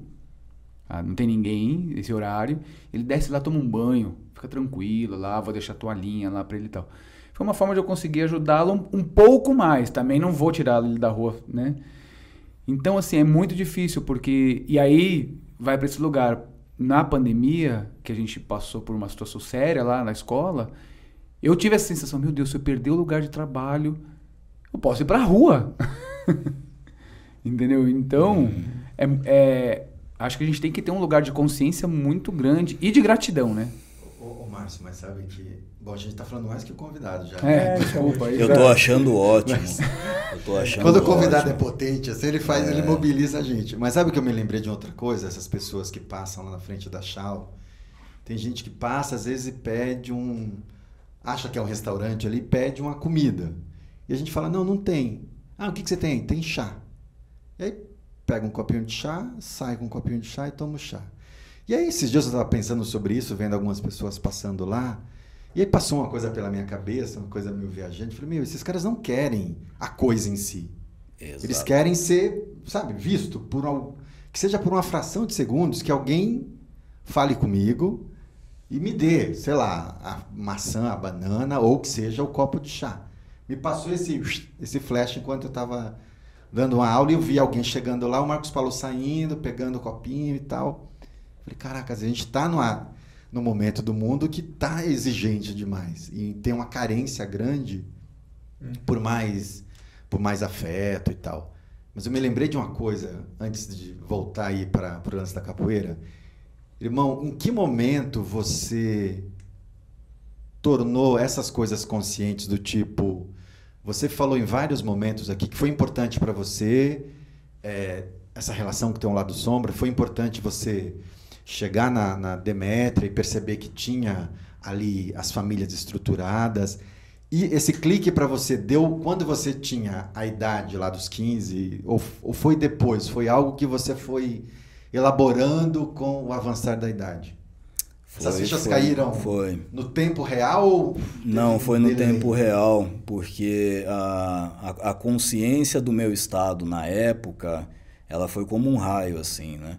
ah, não tem ninguém nesse horário. Ele desce lá, toma um banho, fica tranquilo lá, vou deixar a toalhinha lá pra ele e tal. Foi uma forma de eu conseguir ajudá-lo um, um pouco mais. Também não vou tirar ele da rua, né? Então, assim, é muito difícil, porque. E aí vai para esse lugar. Na pandemia, que a gente passou por uma situação séria lá na escola, eu tive essa sensação: meu Deus, se eu perder o lugar de trabalho, eu posso ir pra rua. Entendeu? Então, é, é- acho que a gente tem que ter um lugar de consciência muito grande e de gratidão, né? Márcio, mas sabe que. Bom, a gente está falando mais que o convidado já. É, desculpa. aí Eu tô achando ótimo. Eu tô achando Quando o convidado é ótimo. potente, assim, ele faz, ele mobiliza a gente. Mas sabe que eu me lembrei de outra coisa? Essas pessoas que passam lá na frente da Chau. Tem gente que passa, às vezes, e pede um. Acha que é um restaurante ali, pede uma comida. E a gente fala: não, não tem. Ah, o que, que você tem? Tem chá. E aí pega um copinho de chá, sai com um copinho de chá e toma o chá. E aí, esses dias eu estava pensando sobre isso, vendo algumas pessoas passando lá. E aí passou uma coisa pela minha cabeça, uma coisa meio viajante. Falei, meu, esses caras não querem a coisa em si. Eles Exato. querem ser, sabe, visto por al- que seja por uma fração de segundos que alguém fale comigo e me dê, sei lá, a maçã, a banana ou que seja o copo de chá. Me passou esse esse flash enquanto eu estava dando uma aula e eu vi alguém chegando lá, o Marcos Paulo saindo, pegando o copinho e tal. Falei, caraca, a gente está numa no momento do mundo que está exigente demais e tem uma carência grande por mais por mais afeto e tal. Mas eu me lembrei de uma coisa antes de voltar aí para o lance da capoeira. Irmão, em que momento você tornou essas coisas conscientes do tipo você falou em vários momentos aqui que foi importante para você é, essa relação que tem um lado sombra foi importante você chegar na, na Demétria e perceber que tinha ali as famílias estruturadas e esse clique para você deu quando você tinha a idade lá dos 15 ou, ou foi depois foi algo que você foi elaborando com o avançar da idade essas Foi, fichas foi, caíram Foi. no tempo real Não, foi no delay? tempo real, porque a, a, a consciência do meu estado na época, ela foi como um raio, assim, né?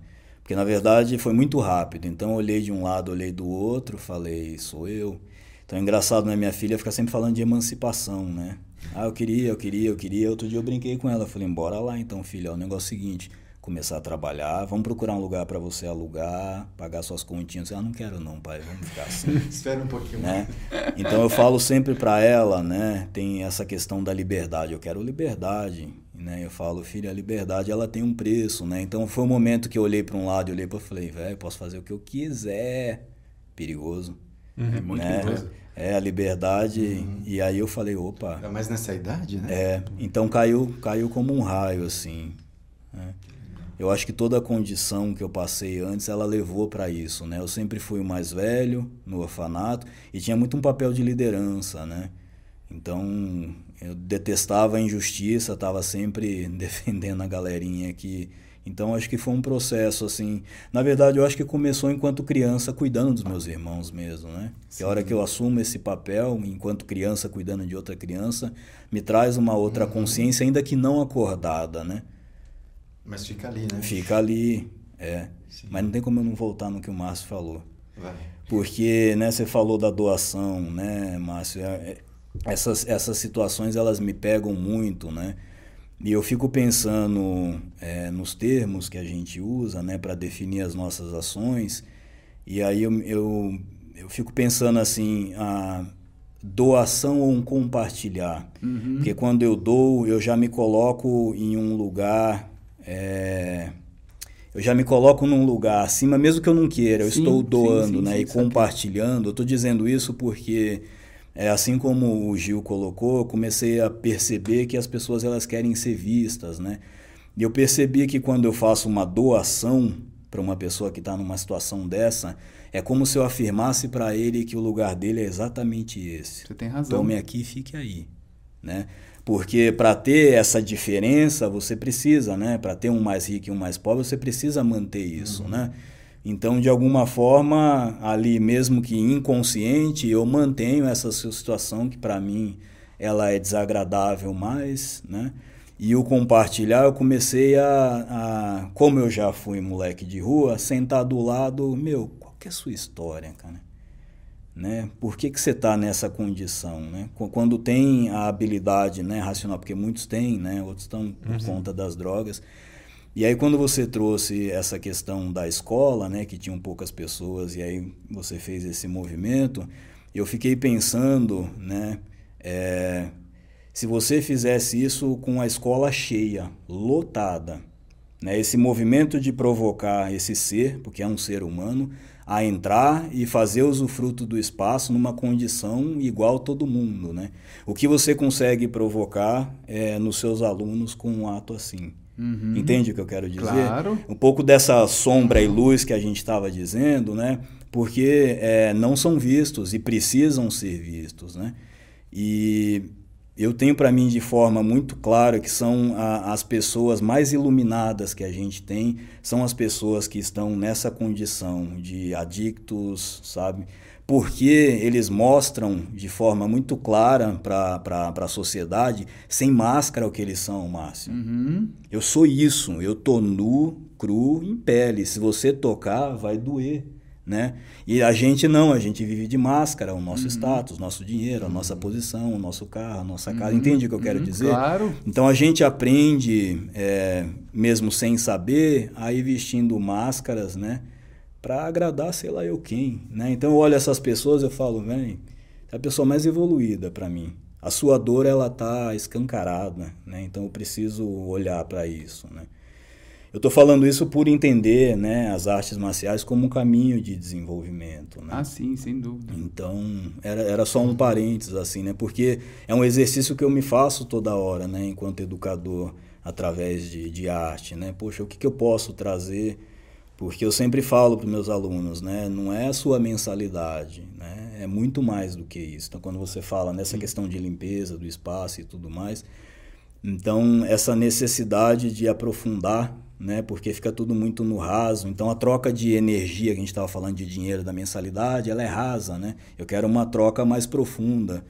Porque, na verdade, foi muito rápido. Então, eu olhei de um lado, olhei do outro, falei, sou eu. Então, é engraçado, né? Minha filha fica sempre falando de emancipação, né? Ah, eu queria, eu queria, eu queria. Outro dia eu brinquei com ela, falei, bora lá então, filha. O negócio é o seguinte, começar a trabalhar, vamos procurar um lugar para você alugar, pagar suas continhas. Ah, não quero não, pai, vamos ficar assim espera um pouquinho né? Então eu falo sempre para ela, né? Tem essa questão da liberdade. Eu quero liberdade, né? Eu falo, filha, a liberdade ela tem um preço, né? Então foi um momento que eu olhei para um lado e olhei para falei, velho, posso fazer o que eu quiser. Perigoso, É muito né? perigoso. É a liberdade. E aí eu falei, opa, Ainda mais nessa idade, né? é. Então caiu, caiu como um raio assim. né? Eu acho que toda a condição que eu passei antes, ela levou para isso, né? Eu sempre fui o mais velho no orfanato e tinha muito um papel de liderança, né? Então, eu detestava a injustiça, estava sempre defendendo a galerinha aqui. Então, acho que foi um processo assim. Na verdade, eu acho que começou enquanto criança, cuidando dos meus irmãos mesmo, né? Que a hora que eu assumo esse papel, enquanto criança cuidando de outra criança, me traz uma outra consciência, ainda que não acordada, né? Mas fica ali, né? Fica ali, é. Sim. Mas não tem como eu não voltar no que o Márcio falou. Vai. Porque, né, você falou da doação, né, Márcio? É, é, essas, essas situações elas me pegam muito, né? E eu fico pensando é, nos termos que a gente usa né, para definir as nossas ações, e aí eu, eu, eu fico pensando assim, a doação ou um compartilhar. Uhum. Porque quando eu dou, eu já me coloco em um lugar. É, eu já me coloco num lugar acima, mesmo que eu não queira, eu sim, estou doando sim, sim, né, e compartilhando. Eu estou dizendo isso porque é, assim como o Gil colocou, eu comecei a perceber que as pessoas elas querem ser vistas, né? E eu percebi que quando eu faço uma doação para uma pessoa que está numa situação dessa, é como se eu afirmasse para ele que o lugar dele é exatamente esse. Você tem razão. Tome aqui e fique aí, né? Porque para ter essa diferença, você precisa, né? Para ter um mais rico e um mais pobre, você precisa manter isso, uhum. né? Então, de alguma forma, ali mesmo que inconsciente, eu mantenho essa situação que para mim ela é desagradável mais, né? E o compartilhar, eu comecei a, a, como eu já fui moleque de rua, sentar do lado, meu, qual que é a sua história, cara? Né? Por que, que você está nessa condição, né? Quando tem a habilidade né, racional, porque muitos têm, né? Outros estão por uhum. conta das drogas, e aí quando você trouxe essa questão da escola, né, que tinham poucas pessoas, e aí você fez esse movimento, eu fiquei pensando, né, é, se você fizesse isso com a escola cheia, lotada, né, esse movimento de provocar esse ser, porque é um ser humano, a entrar e fazer usufruto do espaço numa condição igual a todo mundo, né? O que você consegue provocar é, nos seus alunos com um ato assim? Uhum. Entende o que eu quero dizer? Claro. Um pouco dessa sombra e luz que a gente estava dizendo, né? Porque é, não são vistos e precisam ser vistos, né? E eu tenho para mim de forma muito clara que são a, as pessoas mais iluminadas que a gente tem, são as pessoas que estão nessa condição de adictos, sabe? Porque eles mostram de forma muito clara para a sociedade, sem máscara, o que eles são, Márcio. Uhum. Eu sou isso, eu tô nu, cru, em pele. Se você tocar, vai doer. Né? E a gente não, a gente vive de máscara, o nosso uhum. status, nosso dinheiro, a nossa posição, o nosso carro, a nossa casa. Uhum. Entende o que eu quero uhum. dizer? Claro. Então a gente aprende, é, mesmo sem saber, a ir vestindo máscaras, né? Para agradar sei lá eu quem, né? Então eu olho essas pessoas eu falo, vem, é a pessoa mais evoluída para mim. A sua dor ela tá escancarada, né? Então eu preciso olhar para isso, né? Eu estou falando isso por entender, né, as artes marciais como um caminho de desenvolvimento, né? Ah, sim, sem dúvida. Então, era, era só um parênteses, assim, né? Porque é um exercício que eu me faço toda hora, né, enquanto educador, através de, de arte, né? Poxa, o que, que eu posso trazer porque eu sempre falo para os meus alunos, né, não é a sua mensalidade, né, é muito mais do que isso. Então, quando você fala nessa questão de limpeza do espaço e tudo mais, então essa necessidade de aprofundar, né, porque fica tudo muito no raso. Então, a troca de energia que a gente estava falando de dinheiro da mensalidade, ela é rasa, né? Eu quero uma troca mais profunda.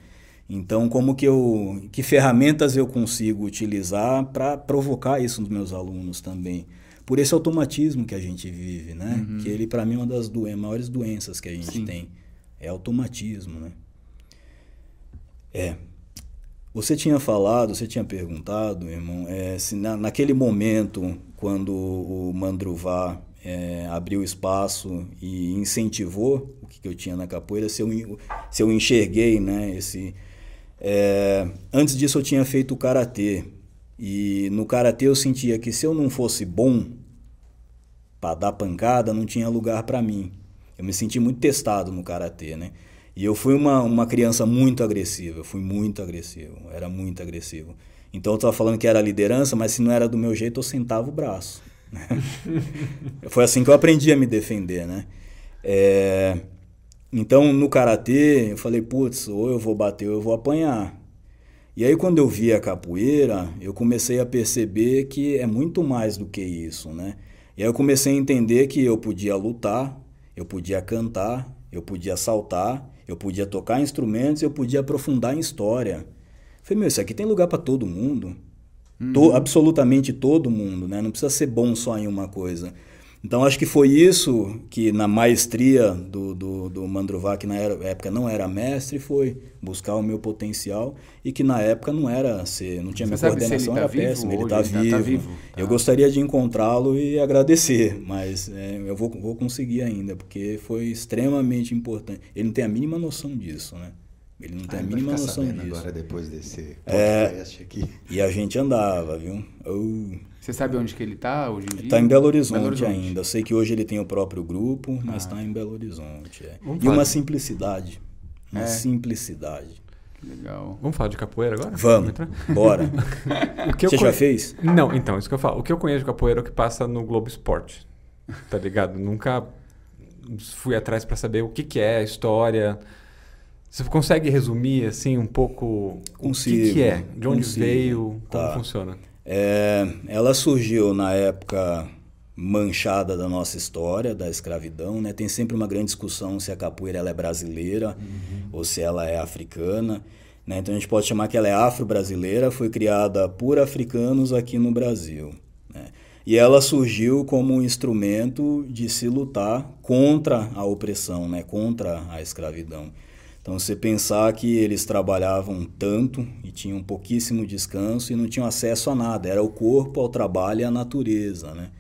Então, como que eu, que ferramentas eu consigo utilizar para provocar isso nos meus alunos também? Por esse automatismo que a gente vive, né? Uhum. Que ele, para mim, é uma das doen maiores doenças que a gente Sim. tem. É automatismo, né? É. Você tinha falado, você tinha perguntado, irmão, é, se na, naquele momento, quando o Mandruvá é, abriu espaço e incentivou o que, que eu tinha na capoeira, se eu, se eu enxerguei, né, esse... É, antes disso eu tinha feito o Karatê, e no karatê eu sentia que se eu não fosse bom para dar pancada, não tinha lugar para mim. Eu me senti muito testado no karatê, né? E eu fui uma, uma criança muito agressiva, eu fui muito agressivo, era muito agressivo. Então eu estava falando que era liderança, mas se não era do meu jeito, eu sentava o braço. Né? Foi assim que eu aprendi a me defender, né? É... Então no karatê eu falei, putz, ou eu vou bater ou eu vou apanhar. E aí quando eu vi a capoeira, eu comecei a perceber que é muito mais do que isso, né? E aí eu comecei a entender que eu podia lutar, eu podia cantar, eu podia saltar, eu podia tocar instrumentos, eu podia aprofundar em história. Falei, meu, isso aqui tem lugar para todo mundo. Uhum. To, absolutamente todo mundo, né? Não precisa ser bom só em uma coisa. Então acho que foi isso que na maestria do, do, do Mandruvá, que na época não era mestre, foi buscar o meu potencial e que na época não era ser, não tinha Você minha coordenação, era tá péssima. Ele está vivo. Tá vivo. Eu tá. gostaria de encontrá-lo e agradecer, mas é, eu vou, vou conseguir ainda, porque foi extremamente importante. Ele não tem a mínima noção disso, né? Ele não tem ah, a mínima noção disso. agora depois desse é, podcast é, aqui. E a gente andava, viu? Oh. Você sabe onde que ele está hoje em dia? Está em Belo Horizonte, Belo Horizonte, ainda. Eu sei que hoje ele tem o próprio grupo, mas está ah. em Belo Horizonte. É. E uma simplicidade. Uma é. simplicidade. Legal. Vamos falar de capoeira agora? Vamos. Bora. o que Você já fez? Não, então, isso que eu falo. O que eu conheço de capoeira é o que passa no Globo Esporte. Tá ligado? Nunca fui atrás para saber o que, que é a história. Você consegue resumir assim um pouco consigo, o que, que é, de onde consigo. veio, como tá. funciona? É, ela surgiu na época manchada da nossa história, da escravidão. Né? Tem sempre uma grande discussão se a capoeira ela é brasileira uhum. ou se ela é africana. Né? Então a gente pode chamar que ela é afro-brasileira, foi criada por africanos aqui no Brasil. Né? E ela surgiu como um instrumento de se lutar contra a opressão, né? contra a escravidão. Então, você pensar que eles trabalhavam tanto e tinham pouquíssimo descanso e não tinham acesso a nada, era o corpo ao trabalho e à natureza, né?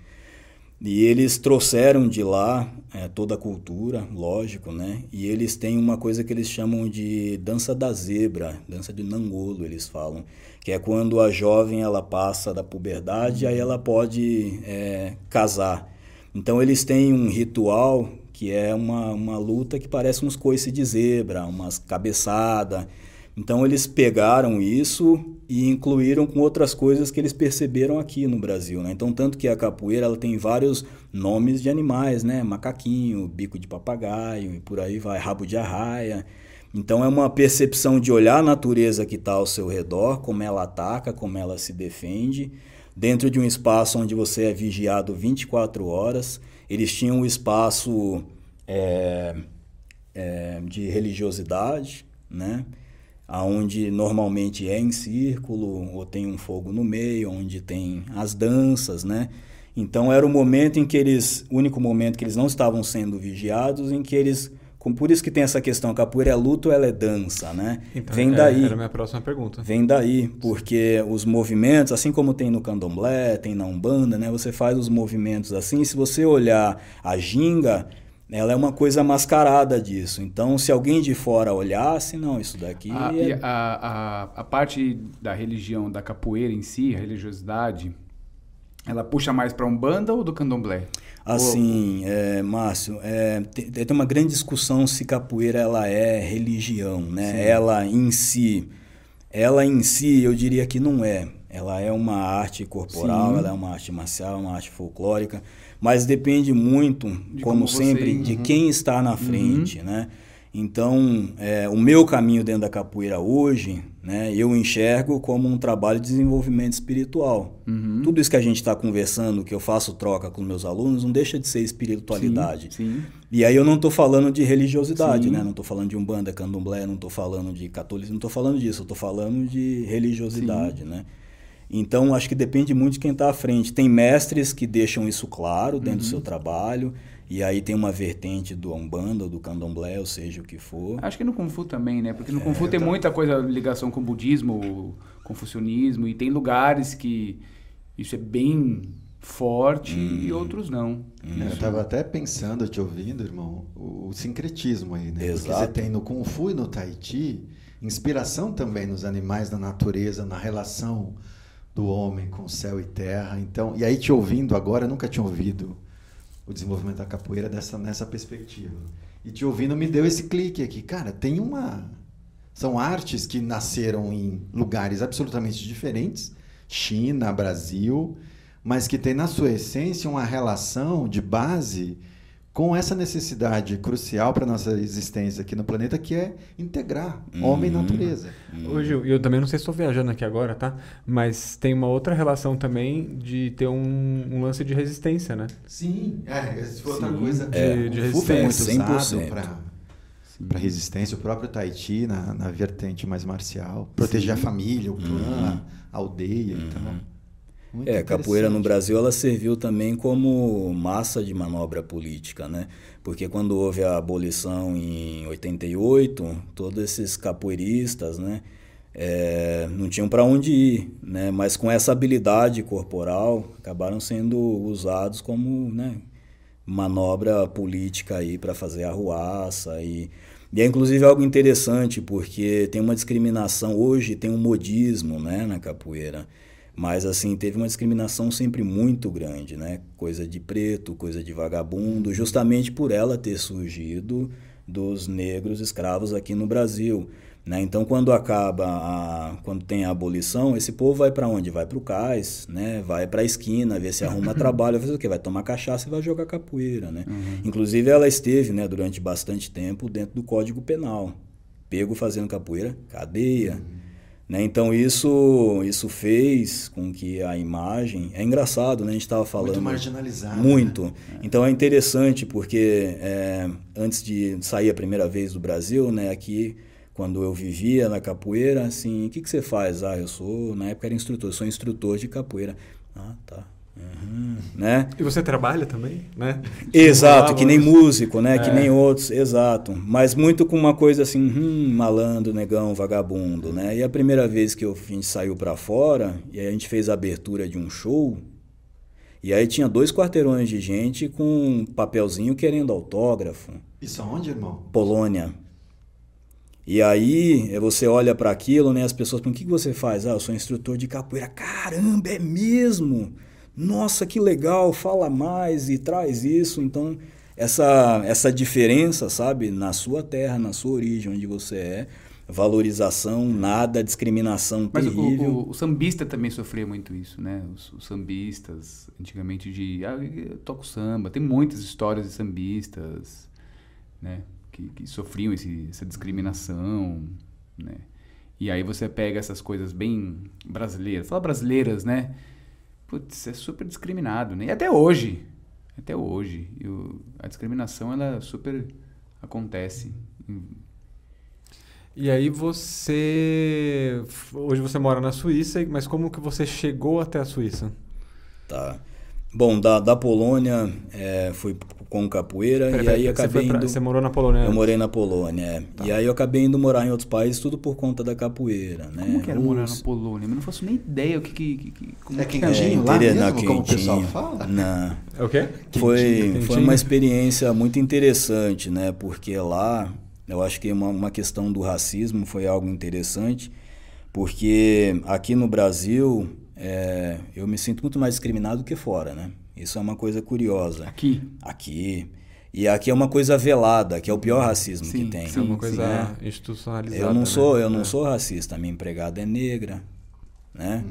E eles trouxeram de lá é, toda a cultura, lógico, né? E eles têm uma coisa que eles chamam de dança da zebra, dança de nangolo, eles falam, que é quando a jovem ela passa da puberdade, aí ela pode é, casar. Então eles têm um ritual que é uma, uma luta que parece uns coices de zebra, umas cabeçada. Então eles pegaram isso e incluíram com outras coisas que eles perceberam aqui no Brasil. Né? Então tanto que a capoeira ela tem vários nomes de animais, né? Macaquinho, bico de papagaio e por aí vai, rabo de arraia. Então é uma percepção de olhar a natureza que está ao seu redor, como ela ataca, como ela se defende, dentro de um espaço onde você é vigiado 24 horas. Eles tinham um espaço é, é, de religiosidade, né? Aonde normalmente é em círculo ou tem um fogo no meio, onde tem as danças, né? Então era o momento em que eles, o único momento que eles não estavam sendo vigiados, em que eles por isso que tem essa questão, capoeira é luta ou ela é dança, né? Então, Vem é, daí. Era a minha próxima pergunta. Vem daí, porque os movimentos, assim como tem no candomblé, tem na Umbanda, né? Você faz os movimentos assim, se você olhar a ginga, ela é uma coisa mascarada disso. Então, se alguém de fora olhasse, não, isso daqui a, é... a, a, a parte da religião, da capoeira em si, a religiosidade, ela puxa mais para Umbanda ou do candomblé? Assim, é, Márcio, é, tem, tem, uma grande discussão se capoeira ela é religião, né? Sim. Ela em si, ela em si, eu diria que não é. Ela é uma arte corporal, Sim. ela é uma arte marcial, uma arte folclórica, mas depende muito, de como, como sempre, você... de uhum. quem está na frente, uhum. né? Então, é, o meu caminho dentro da capoeira hoje, né, eu enxergo como um trabalho de desenvolvimento espiritual. Uhum. Tudo isso que a gente está conversando, que eu faço troca com meus alunos, não deixa de ser espiritualidade. Sim, sim. E aí eu não estou falando de religiosidade, né? não estou falando de umbanda, candomblé, não estou falando de catolicismo, não estou falando disso, estou falando de religiosidade, né? Então, acho que depende muito de quem está à frente. Tem mestres que deixam isso claro dentro uhum. do seu trabalho, e aí tem uma vertente do Umbanda ou do Candomblé, ou seja, o que for. Acho que no Kung Fu também, né? Porque no é, Kung Fu tem tá... muita coisa ligação com o budismo, o confucionismo, e tem lugares que isso é bem forte hum. e outros não. Hum. Eu estava até pensando, te ouvindo, irmão, o, o sincretismo aí, né? Exato. Porque você tem no Kung Fu e no Tai Chi inspiração também nos animais, na natureza, na relação do homem com céu e terra. Então, e aí te ouvindo agora, eu nunca tinha ouvido o desenvolvimento da capoeira dessa, nessa perspectiva. E te ouvindo me deu esse clique aqui. Cara, tem uma. São artes que nasceram em lugares absolutamente diferentes China, Brasil mas que tem na sua essência uma relação de base com essa necessidade crucial para nossa existência aqui no planeta, que é integrar uhum. homem e natureza. Uhum. Ô, Gil, eu também não sei se estou viajando aqui agora, tá? Mas tem uma outra relação também de ter um, um lance de resistência, né? Sim, é, essa foi outra coisa. De, é, de resistência. muito usado para resistência. O próprio Tahiti, na, na vertente mais marcial. Proteger Sim. a família, o clã, uhum. a aldeia uhum. e tal. Muito é, capoeira no. Brasil ela serviu também como massa de manobra política, né? Porque quando houve a abolição em 88, todos esses capoeiristas, né, é, não tinham para onde ir, né? Mas com essa habilidade corporal acabaram sendo usados como, né, manobra política aí para fazer arruaça e e é inclusive algo interessante porque tem uma discriminação hoje tem um modismo né na capoeira mas assim teve uma discriminação sempre muito grande né coisa de preto coisa de vagabundo justamente por ela ter surgido dos negros escravos aqui no Brasil né? Então, quando acaba, a, quando tem a abolição, esse povo vai para onde? Vai para o cais, né? vai para a esquina, ver se arruma trabalho, vai fazer o quê? Vai tomar cachaça e vai jogar capoeira. Né? Uhum. Inclusive, ela esteve né, durante bastante tempo dentro do Código Penal. Pego fazendo capoeira, cadeia. Né? Então, isso, isso fez com que a imagem... É engraçado, né? a gente estava falando... Muito marginalizado. Muito. né? Então, é interessante porque é, antes de sair a primeira vez do Brasil, né, aqui quando eu vivia na capoeira, assim, o que, que você faz? Ah, eu sou, na época era instrutor, eu sou instrutor de capoeira. Ah, tá. Uhum, né? E você trabalha também, né? Exato, que nem músico, né? Que É. nem outros, exato. Mas muito com uma coisa assim, hum, malandro, negão, vagabundo, né? E a primeira vez que eu- a gente saiu pra fora, e aí a gente fez a abertura de um show, e aí tinha dois quarteirões de gente com um papelzinho querendo autógrafo. Isso aonde, irmão? Polônia. E aí eh, você olha para aquilo, né? As pessoas perguntam: o que que você faz? Ah, eu sou instrutor de capoeira. Caramba, é mesmo? Nossa, que legal! Fala mais e traz isso. Então, essa, essa diferença, sabe? Na sua terra, na sua origem, onde você é, valorização, nada, discriminação Mas o, terrível. o, o sambista também sofria muito isso, né? Os, os sambistas, antigamente, de. Ah, eu toco samba. Tem muitas histórias de sambistas, né? Que, que sofriam esse, essa discriminação, né? E aí você pega essas coisas bem brasileiras. Fala brasileiras, né? Putz, é super discriminado, né? E até hoje. Até hoje. E o- a discriminação, ela super acontece. E aí você. Hoje você mora na Suíça, mas como que você chegou até a Suíça? Tá. Bom, da, da Polônia é, fui com capoeira Pera, e pera, aí você, acabei pra- indo... você morou na Polônia? Eu antes? morei na Polônia, é. E aí eu acabei indo morar em outros países, tudo por conta da capoeira, né? Como que era morar na. Polônia? Eu não faço nem ideia o que... que, que- que como É que quentinho lá intere- mesmo, na como o pessoal fala? Não. É o quê? Foi, Quentinho, foi uma experiência muito interessante, né? Porque lá, eu acho que uma, uma questão do racismo foi algo interessante, porque aqui no Brasil, é, eu me sinto muito mais discriminado do que fora, né? Isso é uma coisa curiosa. Aqui. Aqui. E aqui é uma coisa velada, que é o pior racismo Sim, que tem. É uma coisa né? institucionalizada. Eu não né? sou, eu não É. sou racista, minha empregada é negra, né?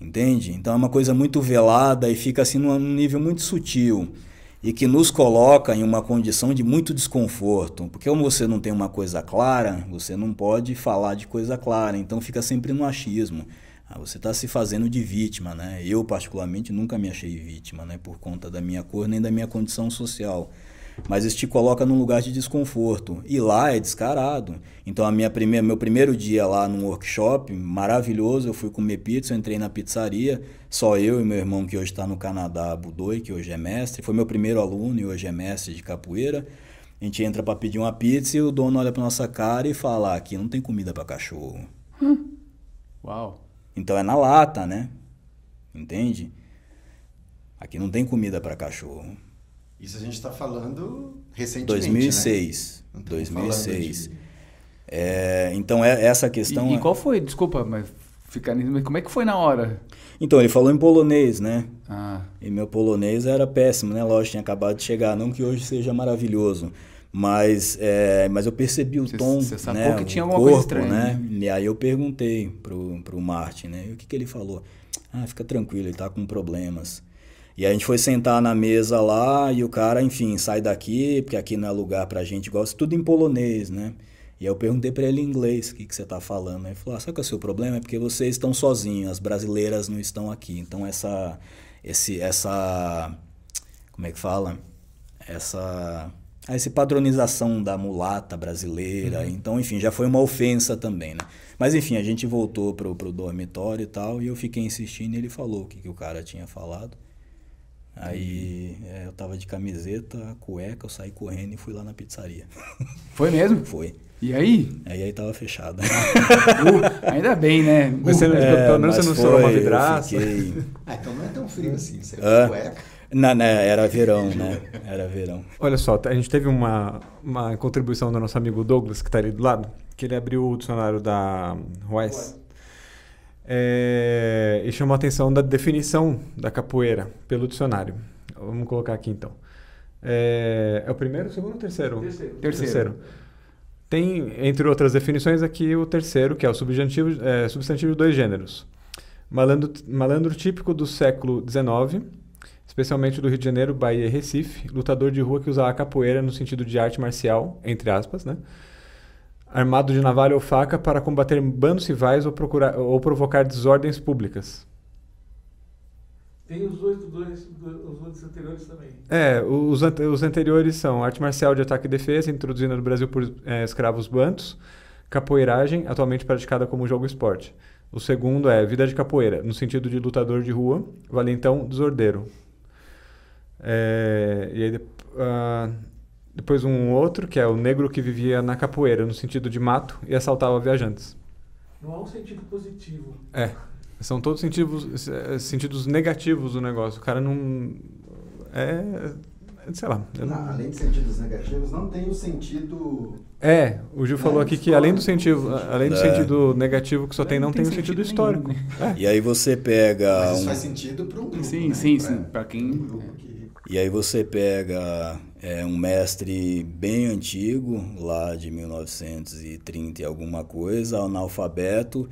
Entende? Então é uma coisa muito velada e fica assim num nível muito sutil e que nos coloca em uma condição de muito desconforto, porque como você não tem uma coisa clara, você não pode falar de coisa clara, então fica sempre no achismo. Ah, você está se fazendo de vítima, né? Eu particularmente nunca me achei vítima, né? Por conta da minha cor nem da minha condição social mas isso te coloca num lugar de desconforto. E lá é descarado. Então, a minha primeira, meu primeiro dia lá num workshop, maravilhoso, eu fui comer pizza, eu entrei na pizzaria, só eu e meu irmão que hoje está no Canadá, Budoi, que hoje é mestre, foi meu primeiro aluno e hoje é mestre de capoeira. A gente entra para pedir uma pizza e o dono olha para nossa cara e fala: "Ah, aqui não tem comida para cachorro. Uau. Então é na lata, né? Entende? Aqui não tem comida para cachorro. Isso a gente está falando recentemente, 2006. Né? Não estamos falando 2006. de- É, então é essa E, questão. e é- qual foi? Desculpa, mas ficar como é que foi na hora? Então ele falou em polonês, né? Ah, E meu polonês era péssimo, né? Lógico, tinha acabado de chegar, não que hoje seja maravilhoso. Mas, é, mas eu percebi o Cê- tom, cê sacou né? que tinha alguma coisa corpo, estranha, né? E aí eu perguntei pro, pro Martin, né? E o que, que ele falou? Ah, fica tranquilo, ele tá com problemas. E a gente foi sentar na mesa lá e o cara, enfim, sai daqui, porque aqui não é lugar pra gente, gosta tudo em polonês, né? E aí eu perguntei pra ele em inglês o que, que você tá falando. Ele falou, ah, sabe qual é o seu problema? É porque vocês estão sozinhos, as brasileiras não estão aqui. Então essa, esse, essa, como é que fala? Essa a essa padronização da mulata brasileira. Então, enfim, já foi uma ofensa também, né? Mas, enfim, a gente voltou pro, pro dormitório e tal, e eu fiquei insistindo e ele falou o que, que o cara tinha falado. Aí é, eu tava de camiseta, cueca, eu saí correndo e fui lá na pizzaria. Foi mesmo? Foi. E aí? Aí aí tava fechado. Uh, ainda bem, né? Você não- pelo menos você não estourou uma foi, eu vidraça. fiquei- Ah, então não é tão frio assim. Você Ah. cueca. Na, na- era verão, né? Era verão. Olha só, a gente teve uma, uma contribuição do nosso amigo Douglas, que está ali do lado, que ele abriu o dicionário da Wes é, e chamou a atenção da definição da capoeira pelo dicionário. Vamos colocar aqui então. É, é o primeiro, o segundo ou o terceiro? Terceiro. Terceiro. Tem, entre outras definições, aqui o terceiro, que é o substantivo, é, substantivo de dois gêneros. Malandro, malandro típico do século XIX, especialmente do Rio de Janeiro, Bahia e Recife, lutador de rua que usava a capoeira no sentido de arte marcial, entre aspas, né? Armado de navalha ou faca para combater bandos rivais ou, procurar, ou provocar desordens públicas. Tem os dois, dois, os dois anteriores também. É, os, ante- os anteriores são arte marcial de ataque e defesa, introduzida no Brasil por eh, escravos bantos, capoeiragem, atualmente praticada como jogo esporte. O segundo é vida de capoeira, no sentido de lutador de rua, valentão, desordeiro. É, e aí, ah, depois um outro, que é o negro que vivia na capoeira, no sentido de mato e assaltava viajantes. Não há um sentido positivo. É, são todos sentidos, eh, sentidos negativos do negócio. O cara não... É... Sei lá. não- Não, além de sentidos negativos, não tem o sentido. É, o Gil falou É, aqui que além do sentido, sentido. além do É. sentido negativo que só tem, não tem, o sentido sentido histórico. né? E aí você pega. Mas isso um- faz sentido para um grupo. Sim, né? sim, Pra- sim. Pra quem- um grupo que- E aí você pega é, um mestre bem antigo, lá de 1930 e alguma coisa, analfabeto,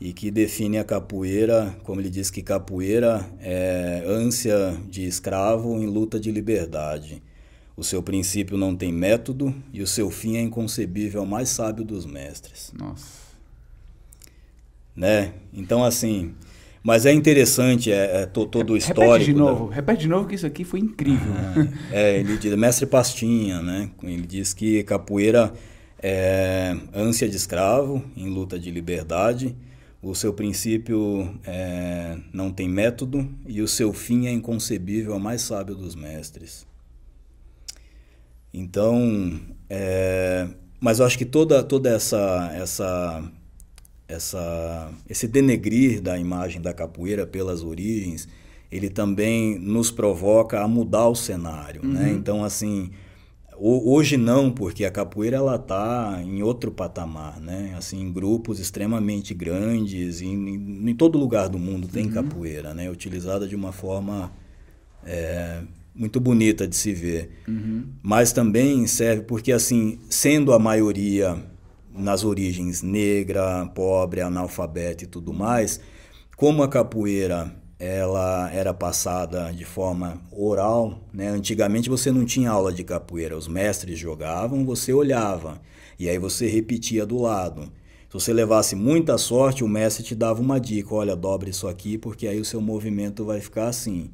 e que define a capoeira, como ele diz que capoeira é ânsia de escravo em luta de liberdade. O seu princípio não tem método e o seu fim é inconcebível ao mais sábio dos mestres Nossa. né? Então, assim, mas é interessante é, é to- todo o histórico. Repete de da- novo. Repete de novo que isso aqui foi incrível. É, ele diz, mestre Pastinha, né? Ele diz que capoeira é ânsia de escravo em luta de liberdade. O seu princípio é, não tem método e o seu fim é inconcebível ao mais sábio dos mestres. Então, é, mas eu acho que toda toda essa essa essa esse denegrir da imagem da capoeira pelas origens, ele também nos provoca a mudar o cenário, né? Então assim, ho- hoje não, porque a capoeira ela está em outro patamar, né? Assim, em grupos extremamente grandes, em, em, todo lugar do mundo tem capoeira, né? Utilizada de uma forma é, muito bonita de se ver. Mas também serve porque, assim, sendo a maioria nas origens negra, pobre, analfabeta e tudo mais, como a capoeira ela era passada de forma oral, né? Antigamente você não tinha aula de capoeira, os mestres jogavam, você olhava e aí você repetia do lado. Se você levasse muita sorte, o mestre te dava uma dica, olha, dobre isso aqui porque aí o seu movimento vai ficar assim.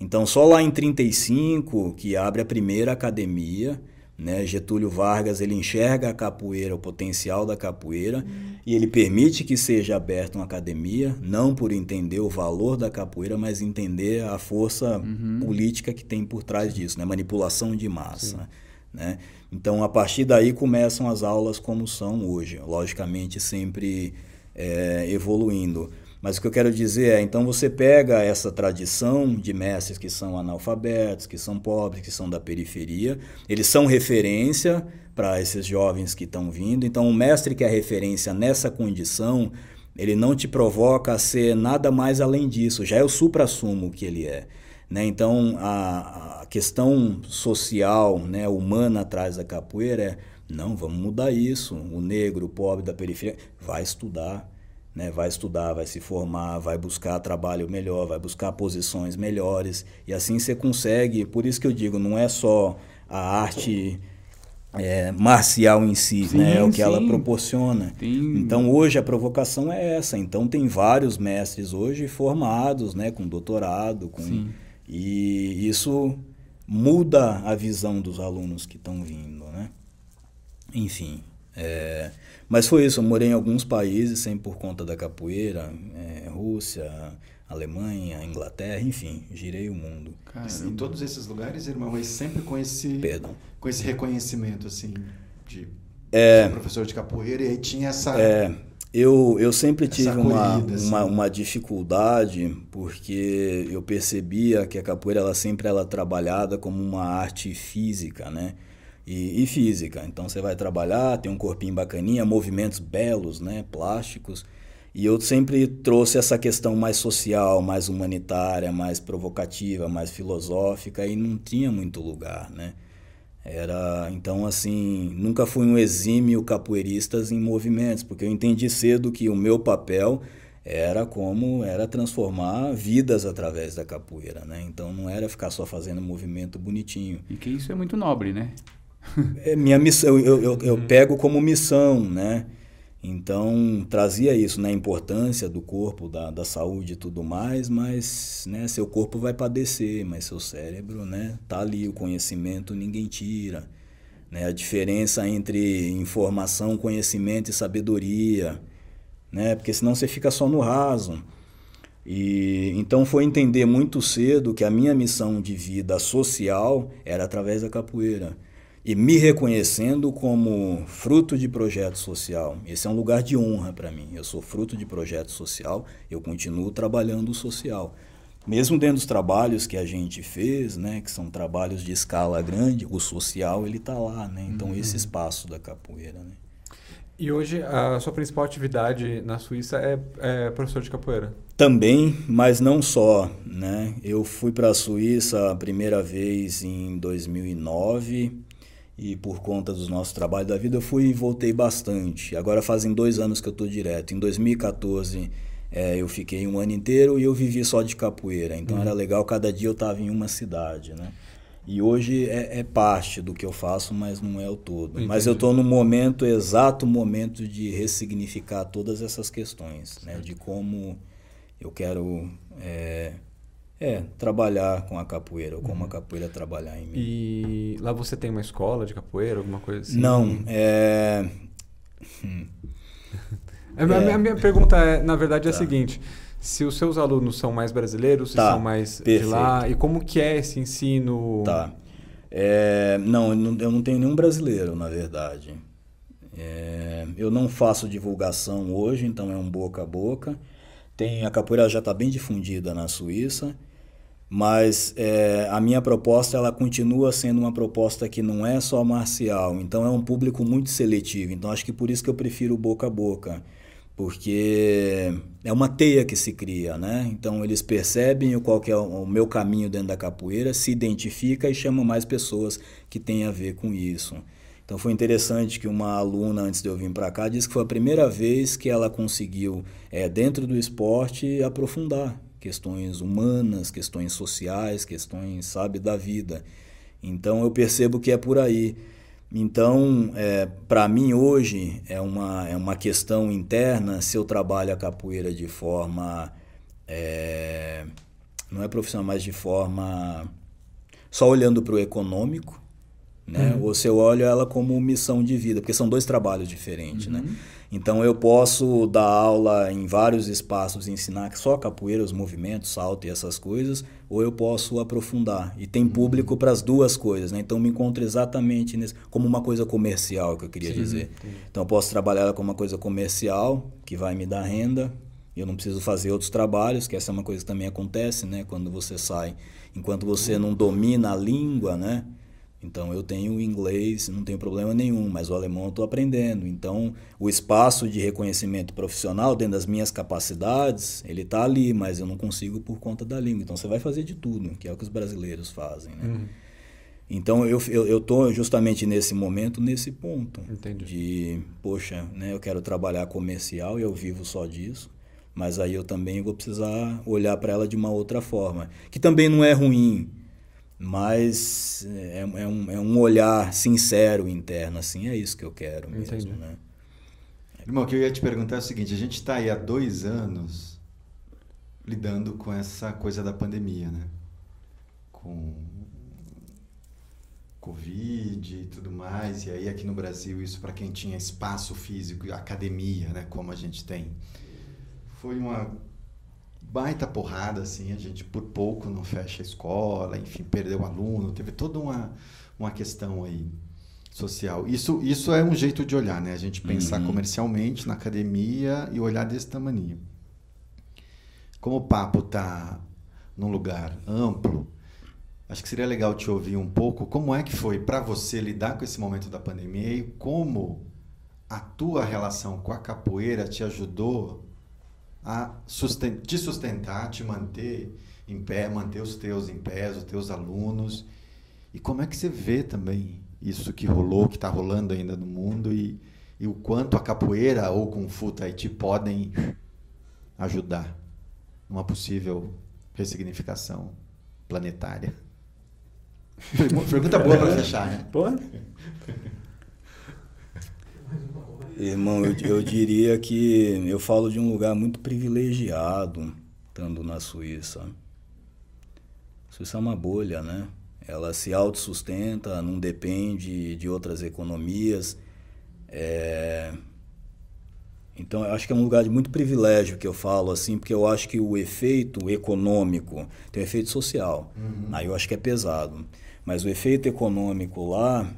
Então, só lá em 35 que abre a primeira academia, né? Getúlio Vargas ele enxerga a capoeira, o potencial da capoeira, e ele permite que seja aberta uma academia, não por entender o valor da capoeira, mas entender a força política que tem por trás disso, né? Manipulação de massa, né? Então, a partir daí começam as aulas como são hoje, logicamente sempre é, evoluindo. Mas o que eu quero dizer é, então você pega essa tradição de mestres que são analfabetos, que são pobres, que são da periferia, eles são referência para esses jovens que estão vindo. Então, o mestre que é referência nessa condição, ele não te provoca a ser nada mais além disso, já é o supra-sumo que ele é. Né? Então, a, a questão social, né, humana atrás da capoeira é, não, vamos mudar isso. O negro, o pobre da periferia, vai estudar, né? vai estudar, vai se formar, vai buscar trabalho melhor, vai buscar posições melhores. E assim você consegue, por isso que eu digo, não é só a arte é, marcial em si, Sim, né? é o que ela sim. proporciona. Tem- Então hoje a provocação é essa. Então tem vários mestres hoje formados, né, com doutorado, com Sim. e isso muda a visão dos alunos que estão vindo, né? Enfim, é, mas foi isso. Eu morei em alguns países sem por conta da capoeira, é, Rússia, Alemanha, Inglaterra, enfim, girei o mundo. Caramba. Em todos esses lugares, irmão, mas sempre com esse, Perdão. com esse reconhecimento assim de É. professor de capoeira e aí tinha essa É, eu, eu sempre tive uma, acolhida, assim. uma, uma dificuldade porque eu percebia que a capoeira ela sempre ela é trabalhada como uma arte física, né? E, e física. Então você vai trabalhar, tem um corpinho bacaninha, movimentos belos, né? Plásticos. E eu sempre trouxe essa questão mais social, mais humanitária, mais provocativa, mais filosófica e não tinha muito lugar, né? Era, então assim, nunca fui um exímio capoeirista em movimentos, porque eu entendi cedo que o meu papel era como era transformar vidas através da capoeira, né? Então não era ficar só fazendo movimento bonitinho. E que isso é muito nobre, né? É minha missão, eu, eu, eu pego como missão, né? Então trazia isso, né? A importância do corpo, da, da saúde e tudo mais, mas né, seu corpo vai padecer, mas seu cérebro, né? Tá ali, o conhecimento ninguém tira. Né? A diferença entre informação, conhecimento e sabedoria, né? Porque senão você fica só no raso. E então foi entender muito cedo que a minha missão de vida social era através da capoeira e me reconhecendo como fruto de projeto social. Esse é um lugar de honra para mim. Eu sou fruto de projeto social, eu continuo trabalhando o social. Mesmo dentro dos trabalhos que a gente fez, né, que são trabalhos de escala grande, o social ele está lá, né? Então esse espaço da capoeira, né? E hoje a sua principal atividade na Suíça é, é professor de capoeira. Também, mas não só, né? Eu fui para a Suíça a primeira vez em 2009 e por conta dos nossos trabalhos da vida eu fui e voltei bastante. Agora fazem dois anos que eu estou direto. Em 2014 é, eu fiquei um ano inteiro e eu vivi só de capoeira. Então era legal, cada dia eu estava em uma cidade, né? E hoje é, é parte do que eu faço, mas não é o todo. Mas eu estou no momento, exato momento de ressignificar todas essas questões, né? De como eu quero é, é, trabalhar com a capoeira, ou como a capoeira trabalhar em mim. E lá você tem uma escola de capoeira, alguma coisa assim? Não, é... hum, A minha, a minha pergunta, é, na verdade, é a Tá. seguinte. Se os seus alunos são mais brasileiros, se Tá, são mais de perfeito. lá, e como que é esse ensino? Tá. É, não, eu não, eu não tenho nenhum brasileiro, na verdade. É, eu não faço divulgação hoje, então é um boca a boca. Tem, a capoeira já está bem difundida na Suíça, mas é, a minha proposta ela continua sendo uma proposta que não é só marcial, então é um público muito seletivo. Então acho que por isso que eu prefiro boca a boca, porque é uma teia que se cria, né? Então eles percebem qual que é o meu caminho dentro da capoeira, se identifica e chama mais pessoas que têm a ver com isso. Então foi interessante que uma aluna, antes de eu vir para cá, disse que foi a primeira vez que ela conseguiu, é, dentro do esporte, aprofundar questões humanas, questões sociais, questões, sabe, da vida. Então eu percebo que é por aí. Então, é, para mim hoje é uma, é uma questão interna se eu trabalho a capoeira de forma. é, não é profissional, mas de forma. só olhando para o econômico, né? Ou se eu olho ela como missão de vida, porque são dois trabalhos diferentes, né? Então eu posso dar aula em vários espaços, ensinar só capoeira, os movimentos, salto e essas coisas, ou eu posso aprofundar. E tem público para as duas coisas, né? Então eu me encontro exatamente nesse, como uma coisa comercial que eu queria dizer. Então eu posso trabalhar ela como uma coisa comercial, que vai me dar renda, eu não preciso fazer outros trabalhos, que essa é uma coisa que também acontece, né? Quando você sai, enquanto você não domina a língua, né? Então eu tenho inglês, não tenho problema nenhum, mas o alemão eu estou aprendendo. Então o espaço de reconhecimento profissional dentro das minhas capacidades, ele está ali, mas eu não consigo por conta da língua. Então você vai fazer de tudo, que é o que os brasileiros fazem, né? Então eu eu eu tô justamente nesse momento, nesse ponto Entendi. de, poxa, né, eu quero trabalhar comercial e eu vivo só disso. Mas aí eu também vou precisar olhar para ela de uma outra forma, que também não é ruim, mas é, é um, é um olhar sincero interno, assim, é isso que eu quero mesmo, Entendi. né? Irmão, o que eu ia te perguntar é o seguinte: a gente está aí há dois anos lidando com essa coisa da pandemia, né? Com Covid e tudo mais. E aí aqui no Brasil, isso para quem tinha espaço físico e academia, né, como a gente tem, foi uma baita porrada, assim, a gente por pouco não fecha a escola, enfim, perdeu aluno, teve toda uma, uma questão aí social. Isso, isso é um jeito de olhar, né? A gente pensar Uhum. comercialmente na academia e olhar desse tamanho. Como o papo tá num lugar amplo, acho que seria legal te ouvir um pouco como é que foi para você lidar com esse momento da pandemia e como a tua relação com a capoeira te ajudou a susten te sustentar, te manter em pé, manter os teus em pé, os teus alunos. E como é que você vê também isso que rolou, que está rolando ainda no mundo e, e o quanto a capoeira ou Kung Fu Tahiti podem ajudar numa possível ressignificação planetária? Pergu- Pergunta boa para fechar, né? Pô, Irmão, eu, eu diria que eu falo de um lugar muito privilegiado estando na Suíça. A Suíça é uma bolha, né? Ela se autossustenta, não depende de outras economias. É... Então, eu acho que é um lugar de muito privilégio que eu falo assim, porque eu acho que o efeito econômico tem o efeito social. Aí eu acho que é pesado. Mas o efeito econômico lá,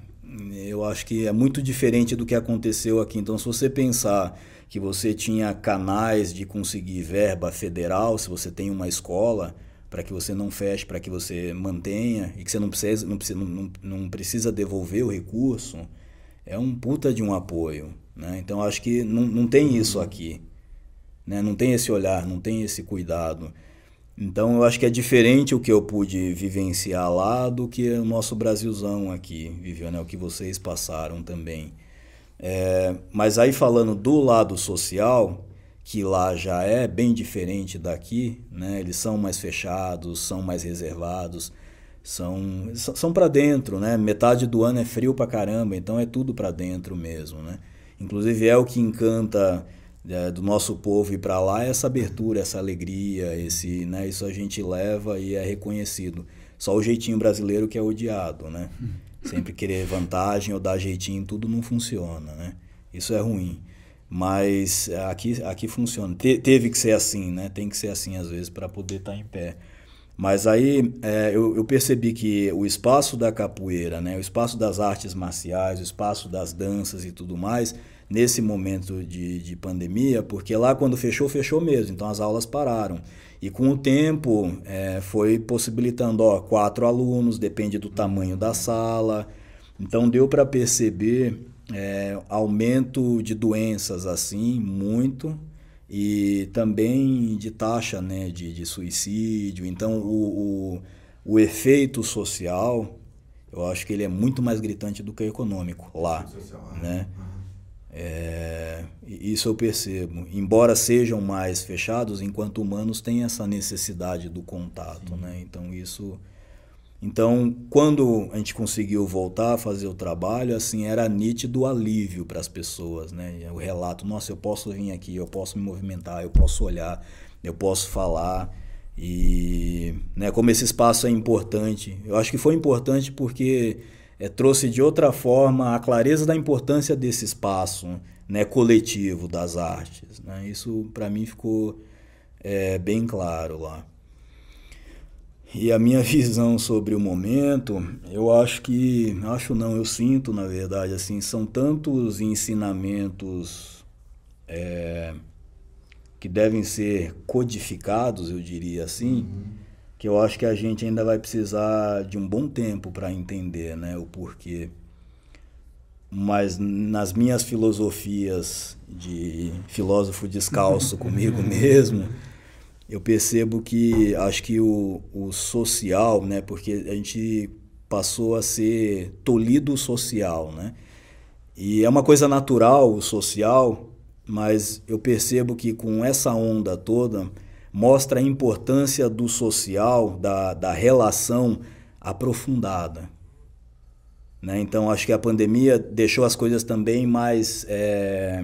eu acho que é muito diferente do que aconteceu aqui. Então, se você pensar que você tinha canais de conseguir verba federal, se você tem uma escola, para que você não feche, para que você mantenha e que você não precisa, não precisa, não, não precisa devolver o recurso, é um puta de um apoio. Né? Então, acho que não, não tem isso aqui. Né? Não tem esse olhar, não tem esse cuidado. Então, eu acho que é diferente o que eu pude vivenciar lá do que o nosso Brasilzão aqui viveu, né? o que vocês passaram também. É, mas aí falando do lado social, que lá já é bem diferente daqui, né? Eles são mais fechados, são mais reservados, são são para dentro, né? Metade do ano é frio pra caramba, então é tudo para dentro mesmo, né? Inclusive é o que encanta é, do nosso povo ir para lá essa abertura, essa alegria, esse, né? Isso a gente leva e é reconhecido. Só o jeitinho brasileiro que é odiado, né? Sempre querer vantagem ou dar jeitinho, tudo não funciona, né? Isso é ruim. Mas aqui, aqui funciona. Te, teve que ser assim, né? Tem que ser assim às vezes para poder estar em pé. Mas aí é, eu, eu, percebi que o espaço da capoeira, né? o espaço das artes marciais, o espaço das danças e tudo mais, nesse momento de, de pandemia, porque lá quando fechou, fechou mesmo, então as aulas pararam. E com o tempo é, foi possibilitando, ó, quatro alunos, depende do tamanho da sala. Então deu para perceber é, aumento de doenças assim, muito, e também de taxa né, de, de suicídio. Então o, o, o, efeito social, eu acho que ele é muito mais gritante do que o econômico lá. Né? É, isso eu percebo. Embora sejam mais fechados, enquanto humanos têm essa necessidade do contato. Né? Então isso... Então, quando a gente conseguiu voltar a fazer o trabalho, assim, era nítido o alívio para as pessoas, né? O relato, nossa, eu posso vir aqui, eu posso me movimentar, eu posso olhar, eu posso falar. E né, como esse espaço é importante, eu acho que foi importante porque é, trouxe de outra forma a clareza da importância desse espaço né, coletivo das artes. Né? Isso para mim ficou é, bem claro lá. E a minha visão sobre o momento, eu acho que, acho não, eu sinto na verdade, assim, são tantos ensinamentos é, que devem ser codificados, eu diria assim, uhum. Que eu acho que a gente ainda vai precisar de um bom tempo para entender, né, o porquê. Mas nas minhas filosofias de filósofo descalço comigo mesmo, eu percebo que acho que o, o social, né, porque a gente passou a ser tolhido social, né? E é uma coisa natural o social, mas eu percebo que com essa onda toda mostra a importância do social, da, da relação aprofundada. Né? Então acho que a pandemia deixou as coisas também mais é,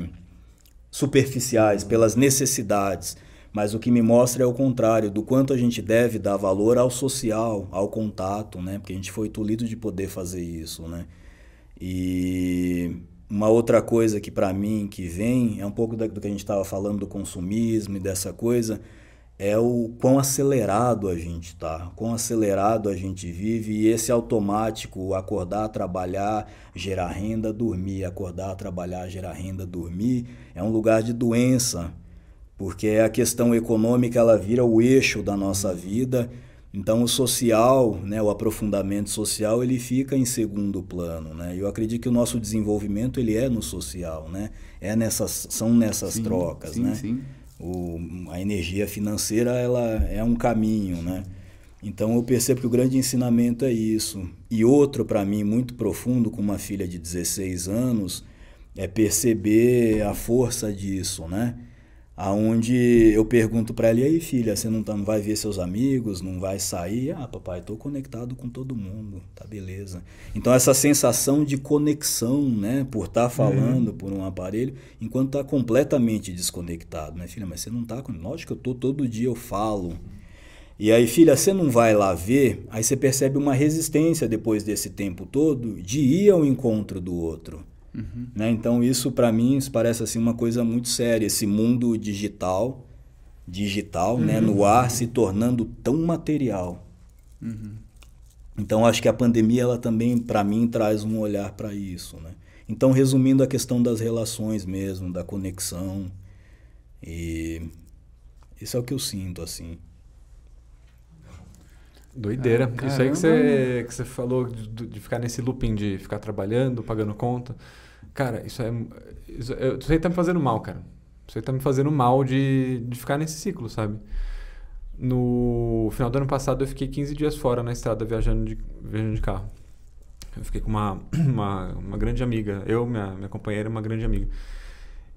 superficiais pelas necessidades Mas o que me mostra é o contrário, do quanto a gente deve dar valor ao social, ao contato, né? Porque a gente foi tolhido de poder fazer isso, né? E uma outra coisa que para mim que vem é um pouco do que a gente estava falando do consumismo e dessa coisa é o quão acelerado a gente está, quão acelerado a gente vive e esse automático acordar, trabalhar, gerar renda, dormir, acordar, trabalhar, gerar renda, dormir, é um lugar de doença, porque a questão econômica ela vira o eixo da nossa vida, então o social, né, o aprofundamento social, ele fica em segundo plano, né? Eu acredito que o nosso desenvolvimento ele é no social, né? É nessas são nessas Sim, trocas, sim, né? sim. O, a energia financeira ela é um caminho, né? Então eu percebo que o grande ensinamento é isso. E outro para mim muito profundo com uma filha de 16 anos é perceber a força disso, né? Aonde eu pergunto para ela: "E aí, filha, você não, tá, não vai ver seus amigos, não vai sair?" "Ah, papai, estou conectado com todo mundo." Tá beleza. Então essa sensação de conexão, né, por estar falando por um aparelho, enquanto está completamente desconectado, né, filha? Mas você não está, lógico que eu tô todo dia eu falo. E aí, filha, você não vai lá ver, aí você percebe uma resistência depois desse tempo todo de ir ao encontro do outro. Né? Então isso para mim parece assim uma coisa muito séria, esse mundo digital, digital, né, no ar se tornando tão material. Então acho que a pandemia ela também para mim traz um olhar para isso, né? Então resumindo a questão das relações mesmo, da conexão e isso é o que eu sinto assim. Doideira. Ah, Isso aí que você, que você falou de, de ficar nesse looping de ficar trabalhando, pagando conta. Cara, isso é. Isso, eu- isso aí tá me fazendo mal, cara. Isso aí tá me fazendo mal de, de ficar nesse ciclo, sabe? No final do ano passado eu fiquei 15 dias fora na estrada viajando de, viajando de carro. Eu fiquei com uma, uma, uma grande amiga. Eu, minha, minha companheira, uma grande amiga.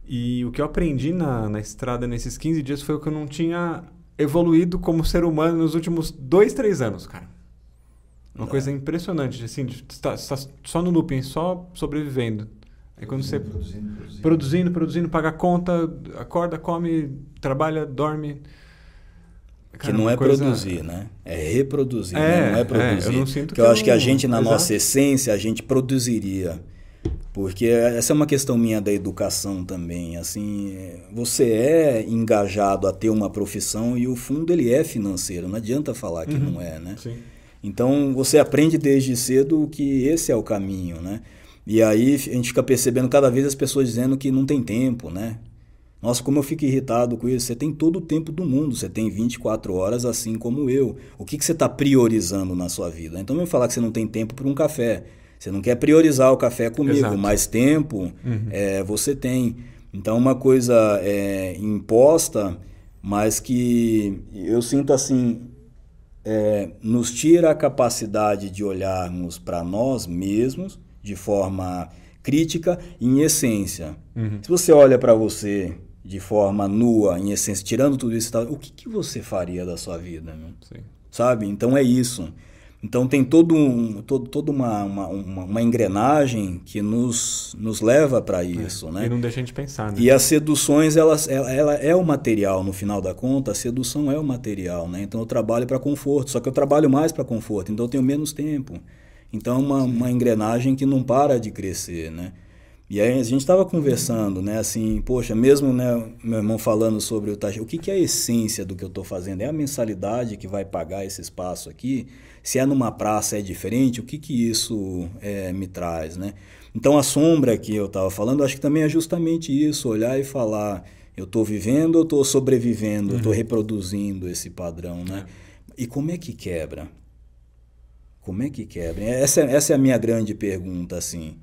E o que eu aprendi na, na estrada nesses 15 dias foi o que eu não tinha evoluído como ser humano nos últimos dois, três anos, cara. Uma É. coisa impressionante, assim, de estar estar só no looping, só sobrevivendo. Aí quando você Produzindo, produzindo. produzindo, produzindo, paga a conta, acorda, come, trabalha, dorme. Que Cara, não uma é coisa- produzir, né? É reproduzir, É, né? não é é, produzir. eu não sinto Porque que eu eu acho que a não- gente, na Exato. nossa essência, a gente produziria. Porque essa é uma questão minha da educação também. Assim, você é engajado a ter uma profissão e o fundo ele é financeiro. Não adianta falar que Uhum. não é, né? Sim. Então você aprende desde cedo que esse é o caminho, né? E aí a gente fica percebendo cada vez as pessoas dizendo que não tem tempo, né? Nossa, como eu fico irritado com isso. Você tem todo o tempo do mundo, você tem 24 horas assim como eu. O que, que você está priorizando na sua vida? Então, eu falar que você não tem tempo para um café. Você não quer priorizar o café comigo, Exato. mas tempo Uhum. é, você tem. Então, uma coisa é, imposta, mas que eu sinto assim, é, nos tira a capacidade de olharmos para nós mesmos de forma crítica em essência. Uhum. Se você olha para você de forma nua, em essência, tirando tudo isso, o que, que você faria da sua vida? Sim. sabe? Então é isso. Então tem todo um, todo, toda uma, uma, uma, engrenagem que nos, nos leva para isso, né? E não deixa a gente pensar, né? E as seduções, elas, ela, ela é o material, no final da conta, a sedução é o material, né? Então eu trabalho para conforto, só que eu trabalho mais para conforto, então eu tenho menos tempo. Então é uma, uma engrenagem que não para de crescer, né? E aí a gente estava conversando, né? Assim, poxa, mesmo né, meu irmão falando sobre o taxa, o que, que é a essência do que eu estou fazendo? É a mensalidade que vai pagar esse espaço aqui? Se é numa praça é diferente? O que, que isso é, me traz, né? Então a sombra que eu estava falando, acho que também é justamente isso, olhar e falar, eu estou vivendo ou estou sobrevivendo, eu estou reproduzindo esse padrão, né? E como é que quebra? Como é que quebra? Essa, é- essa é a minha grande pergunta, assim.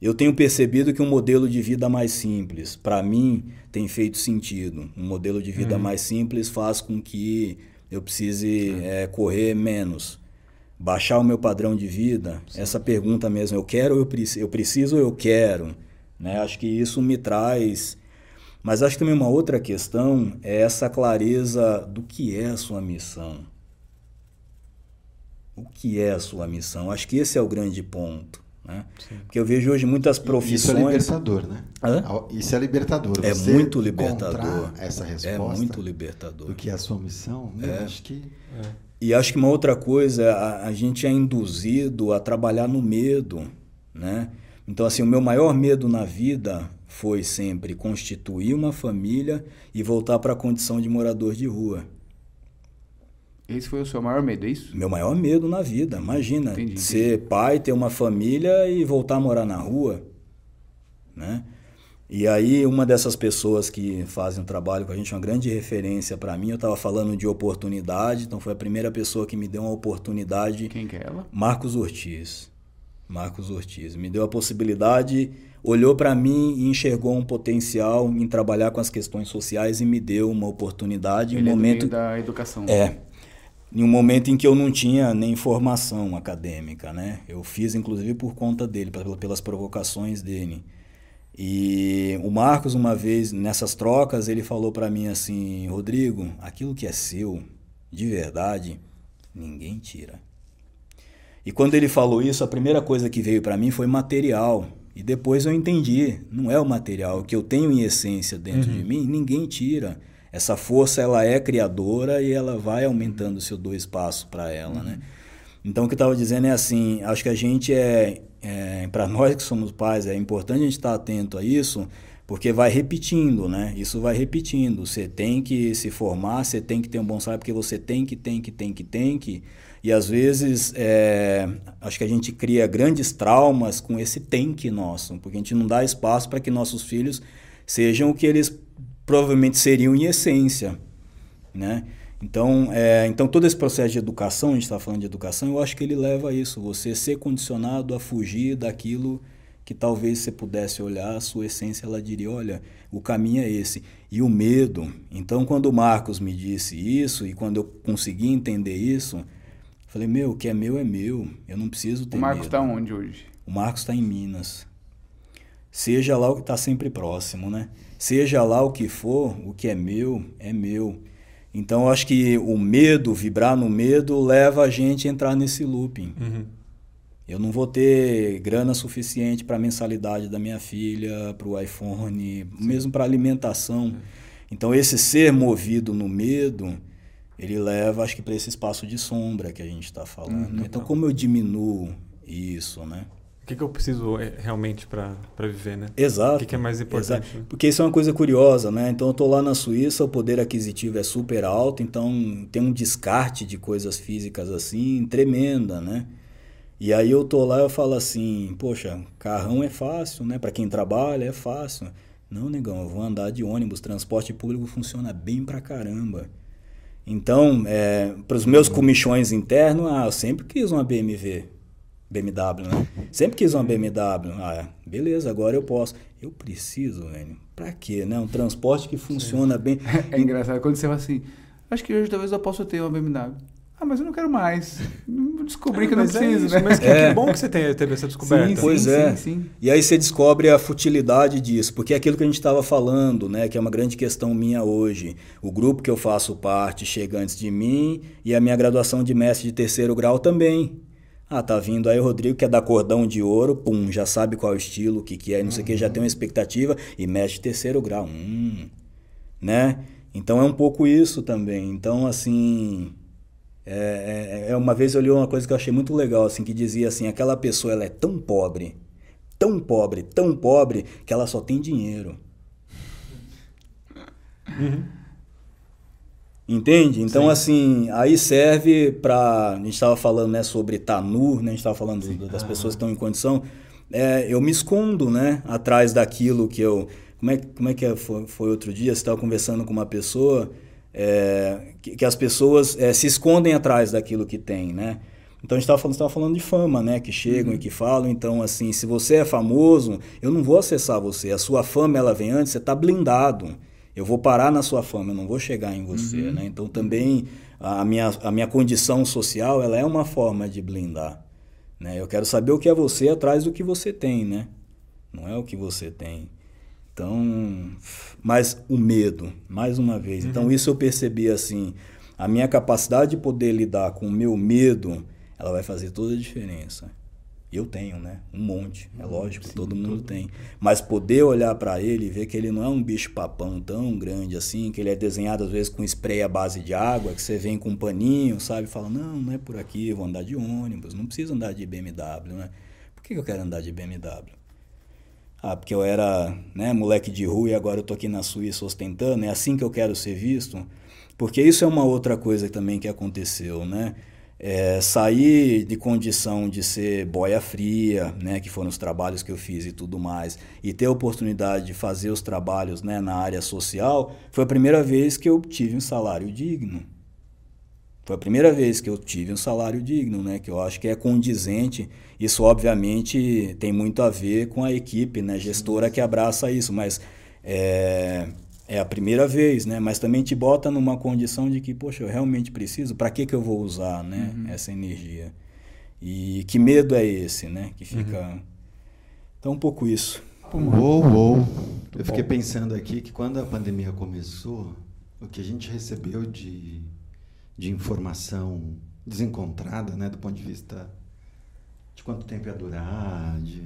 Eu tenho percebido que um modelo de vida mais simples, para mim, tem feito sentido. Um modelo de vida mais simples faz com que eu precise eh, correr menos. Baixar o meu padrão de vida, essa pergunta mesmo, eu quero ou eu, preci- eu preciso ou eu quero? Né? Acho que isso me traz. Mas acho que também uma outra questão é essa clareza do que é a sua missão. O que é a sua missão? Acho que esse é o grande ponto. Né? Porque eu vejo hoje muitas Isso é profissões. libertador, né? Hã? Isso é libertador. É Você muito libertador. essa É resposta muito libertador. do que é a sua missão, né? É. acho que E acho que uma outra coisa, a, a gente é induzido a trabalhar no medo, né? Então, assim, o meu maior medo na vida foi sempre constituir uma família e voltar para a condição de morador de rua. Esse foi o seu maior medo, é isso? Meu maior medo na vida, imagina, Entendi, ser pai, ter uma família e voltar a morar na rua, né? E aí uma dessas pessoas que fazem um trabalho com a gente, uma grande referência para mim, eu estava falando de oportunidade, então foi a primeira pessoa que me deu uma oportunidade Quem que é ela? Marcos Ortiz. Marcos Ortiz me deu a possibilidade, olhou para mim e enxergou um potencial em trabalhar com as questões sociais e me deu uma oportunidade em Ele um é momento da educação. é. Em um momento em que eu não tinha nem formação acadêmica, né? Eu fiz inclusive por conta dele, pel- pelas provocações dele. E o Marcos uma vez nessas trocas, ele falou para mim assim: "Rodrigo, aquilo que é seu, de verdade, ninguém tira". E quando ele falou isso, a primeira coisa que veio para mim foi material. E depois eu entendi, não é o material, o que eu tenho em essência dentro de mim, ninguém tira. Essa força ela é criadora e ela vai aumentando se eu dou espaço para ela, né? Então o que eu estava dizendo é assim, acho que a gente é, é para nós que somos pais é importante a gente estar atento a isso, porque vai repetindo, né? Isso vai repetindo. Você tem que se formar, você tem que ter um bom salário, porque você tem que, tem que, tem que, tem que. E às vezes, é, acho que a gente cria grandes traumas com esse tem que nosso, porque a gente não dá espaço para que nossos filhos sejam o que eles provavelmente seriam em essência, né? Então, é, então todo esse processo de educação, a gente está falando de educação, eu acho que ele leva a isso, você ser condicionado a fugir daquilo que talvez você pudesse olhar, a sua essência, ela diria, olha, o caminho é esse. E o medo. Então, quando o Marcos me disse isso, e quando eu consegui entender isso, falei, meu, o que é meu é meu, eu não preciso ter O Marcos está onde hoje? O Marcos está em Minas. Seja lá o que está sempre próximo, né? Seja lá o que for, o que é meu, é meu. Então, eu acho que o medo, vibrar no medo, leva a gente a entrar nesse looping. Uhum. Eu não vou ter grana suficiente para a mensalidade da minha filha, para o iPhone, mesmo para alimentação. Então, esse ser movido no medo, ele leva, acho que, para esse espaço de sombra que a gente está falando. Uhum. Então, como eu diminuo isso, né? O que, que eu preciso é, realmente para viver, né? Exato. O que, que é mais importante? Né? Porque isso é uma coisa curiosa, né? Então eu tô lá na Suíça, o poder aquisitivo é super alto, então tem um descarte de coisas físicas assim tremenda, né? E aí eu tô lá e eu falo assim, poxa, carrão é fácil, né? Para quem trabalha é fácil. Não, negão, eu vou andar de ônibus, transporte público funciona bem pra caramba. Então, é, para os meus comichões internos, ah, eu sempre quis uma BMW. BMW, né? Sempre quis uma BMW. Ah, beleza, agora eu posso. Eu preciso, velho. Pra quê, né? Um transporte que funciona bem. É engraçado quando você fala assim, acho que hoje talvez eu possa ter uma BMW. Ah, mas eu não quero mais. Descobri que eu não é preciso, isso, né? Mas que, É. que bom que você tenha, teve essa descoberta. Sim, Pois sim, é. sim, sim. E aí você descobre a futilidade disso, porque é aquilo que a gente estava falando, né, que é uma grande questão minha hoje. O grupo que eu faço parte chega antes de mim e a minha graduação de mestre de terceiro grau também. Ah, tá vindo aí o Rodrigo que é da cordão de ouro, pum, já sabe qual é o estilo, o que, que é, não sei o que, já tem uma expectativa e de terceiro grau. Hum, né? Então é um pouco isso também. Então, assim, é, é- é- uma vez eu li uma coisa que eu achei muito legal, assim, que dizia assim, aquela pessoa ela é tão pobre, tão pobre, tão pobre, que ela só tem dinheiro. Entende? Então, assim, aí serve para. A gente estava falando né, sobre Tanu, né, a gente estava falando do- das pessoas que estão em condição. É, eu me escondo né, atrás daquilo que eu. Como é, como é que é? foi, foi outro dia? Você estava conversando com uma pessoa é, que, que as pessoas é, se escondem atrás daquilo que tem, né? Então a gente estava falando, tava falando de fama, né? Que chegam e que falam. Então, assim, se você é famoso, eu não vou acessar você. A sua fama ela vem antes, você está blindado. Eu vou parar na sua fama, eu não vou chegar em você, né? Então também a minha, a minha condição social ela é uma forma de blindar. Né? Eu quero saber o que é você atrás do que você tem, né? Não é o que você tem. Então, mas o medo, mais uma vez. Então isso eu percebi assim, a minha capacidade de poder lidar com o meu medo, ela vai fazer toda a diferença. Eu tenho, né? Um monte, é lógico, Sim, todo mundo tem. Mas poder olhar para ele e ver que ele não é um bicho papão tão grande assim, que ele é desenhado às vezes com spray à base de água, que você vem com um paninho, sabe? Fala, não, não é por aqui, vou andar de ônibus, não preciso andar de BMW, né? Por que eu quero andar de BMW? Ah, porque eu era né, moleque de rua e agora eu tô aqui na Suíça ostentando, é assim que eu quero ser visto? Porque isso é uma outra coisa também que aconteceu, né? É, sair de condição de ser boia fria, né, que foram os trabalhos que eu fiz e tudo mais, e ter a oportunidade de fazer os trabalhos né, na área social, foi a primeira vez que eu tive um salário digno. Foi a primeira vez que eu tive um salário digno, né? Que eu acho que é condizente. Isso, obviamente, tem muito a ver com a equipe, né? Gestora que abraça isso, mas é, é a primeira vez, né? Mas também te bota numa condição de que, poxa, eu realmente preciso. Para que que eu vou usar, né? Uhum. Essa energia. E que medo é esse, né? Que fica. Uhum. Então, um pouco isso. Uou, uou. Eu fiquei pensando aqui que quando a pandemia começou, o que a gente recebeu de de informação desencontrada, né, do ponto de vista de quanto tempo ia durar, de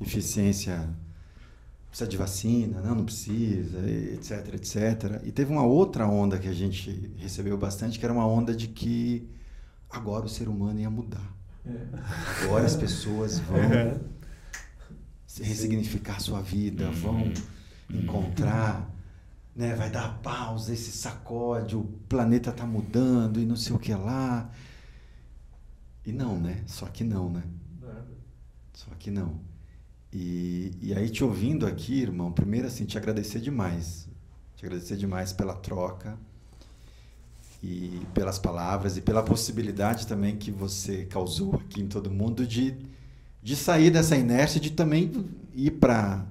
eficiência, precisa de vacina, não, não precisa, etc, etc. E teve uma outra onda que a gente recebeu bastante, que era uma onda de que agora o ser humano ia mudar. É. Agora as pessoas vão é. ressignificar sua vida, vão uhum. encontrar né, vai dar pausa, esse sacode, o planeta está mudando e não sei o que lá. E não, né? Só que não, né? Só que não. E, e aí, te ouvindo aqui, irmão, primeiro, assim, te agradecer demais. Te agradecer demais pela troca e pelas palavras e pela possibilidade também que você causou aqui em todo mundo de, de sair dessa inércia, de também ir para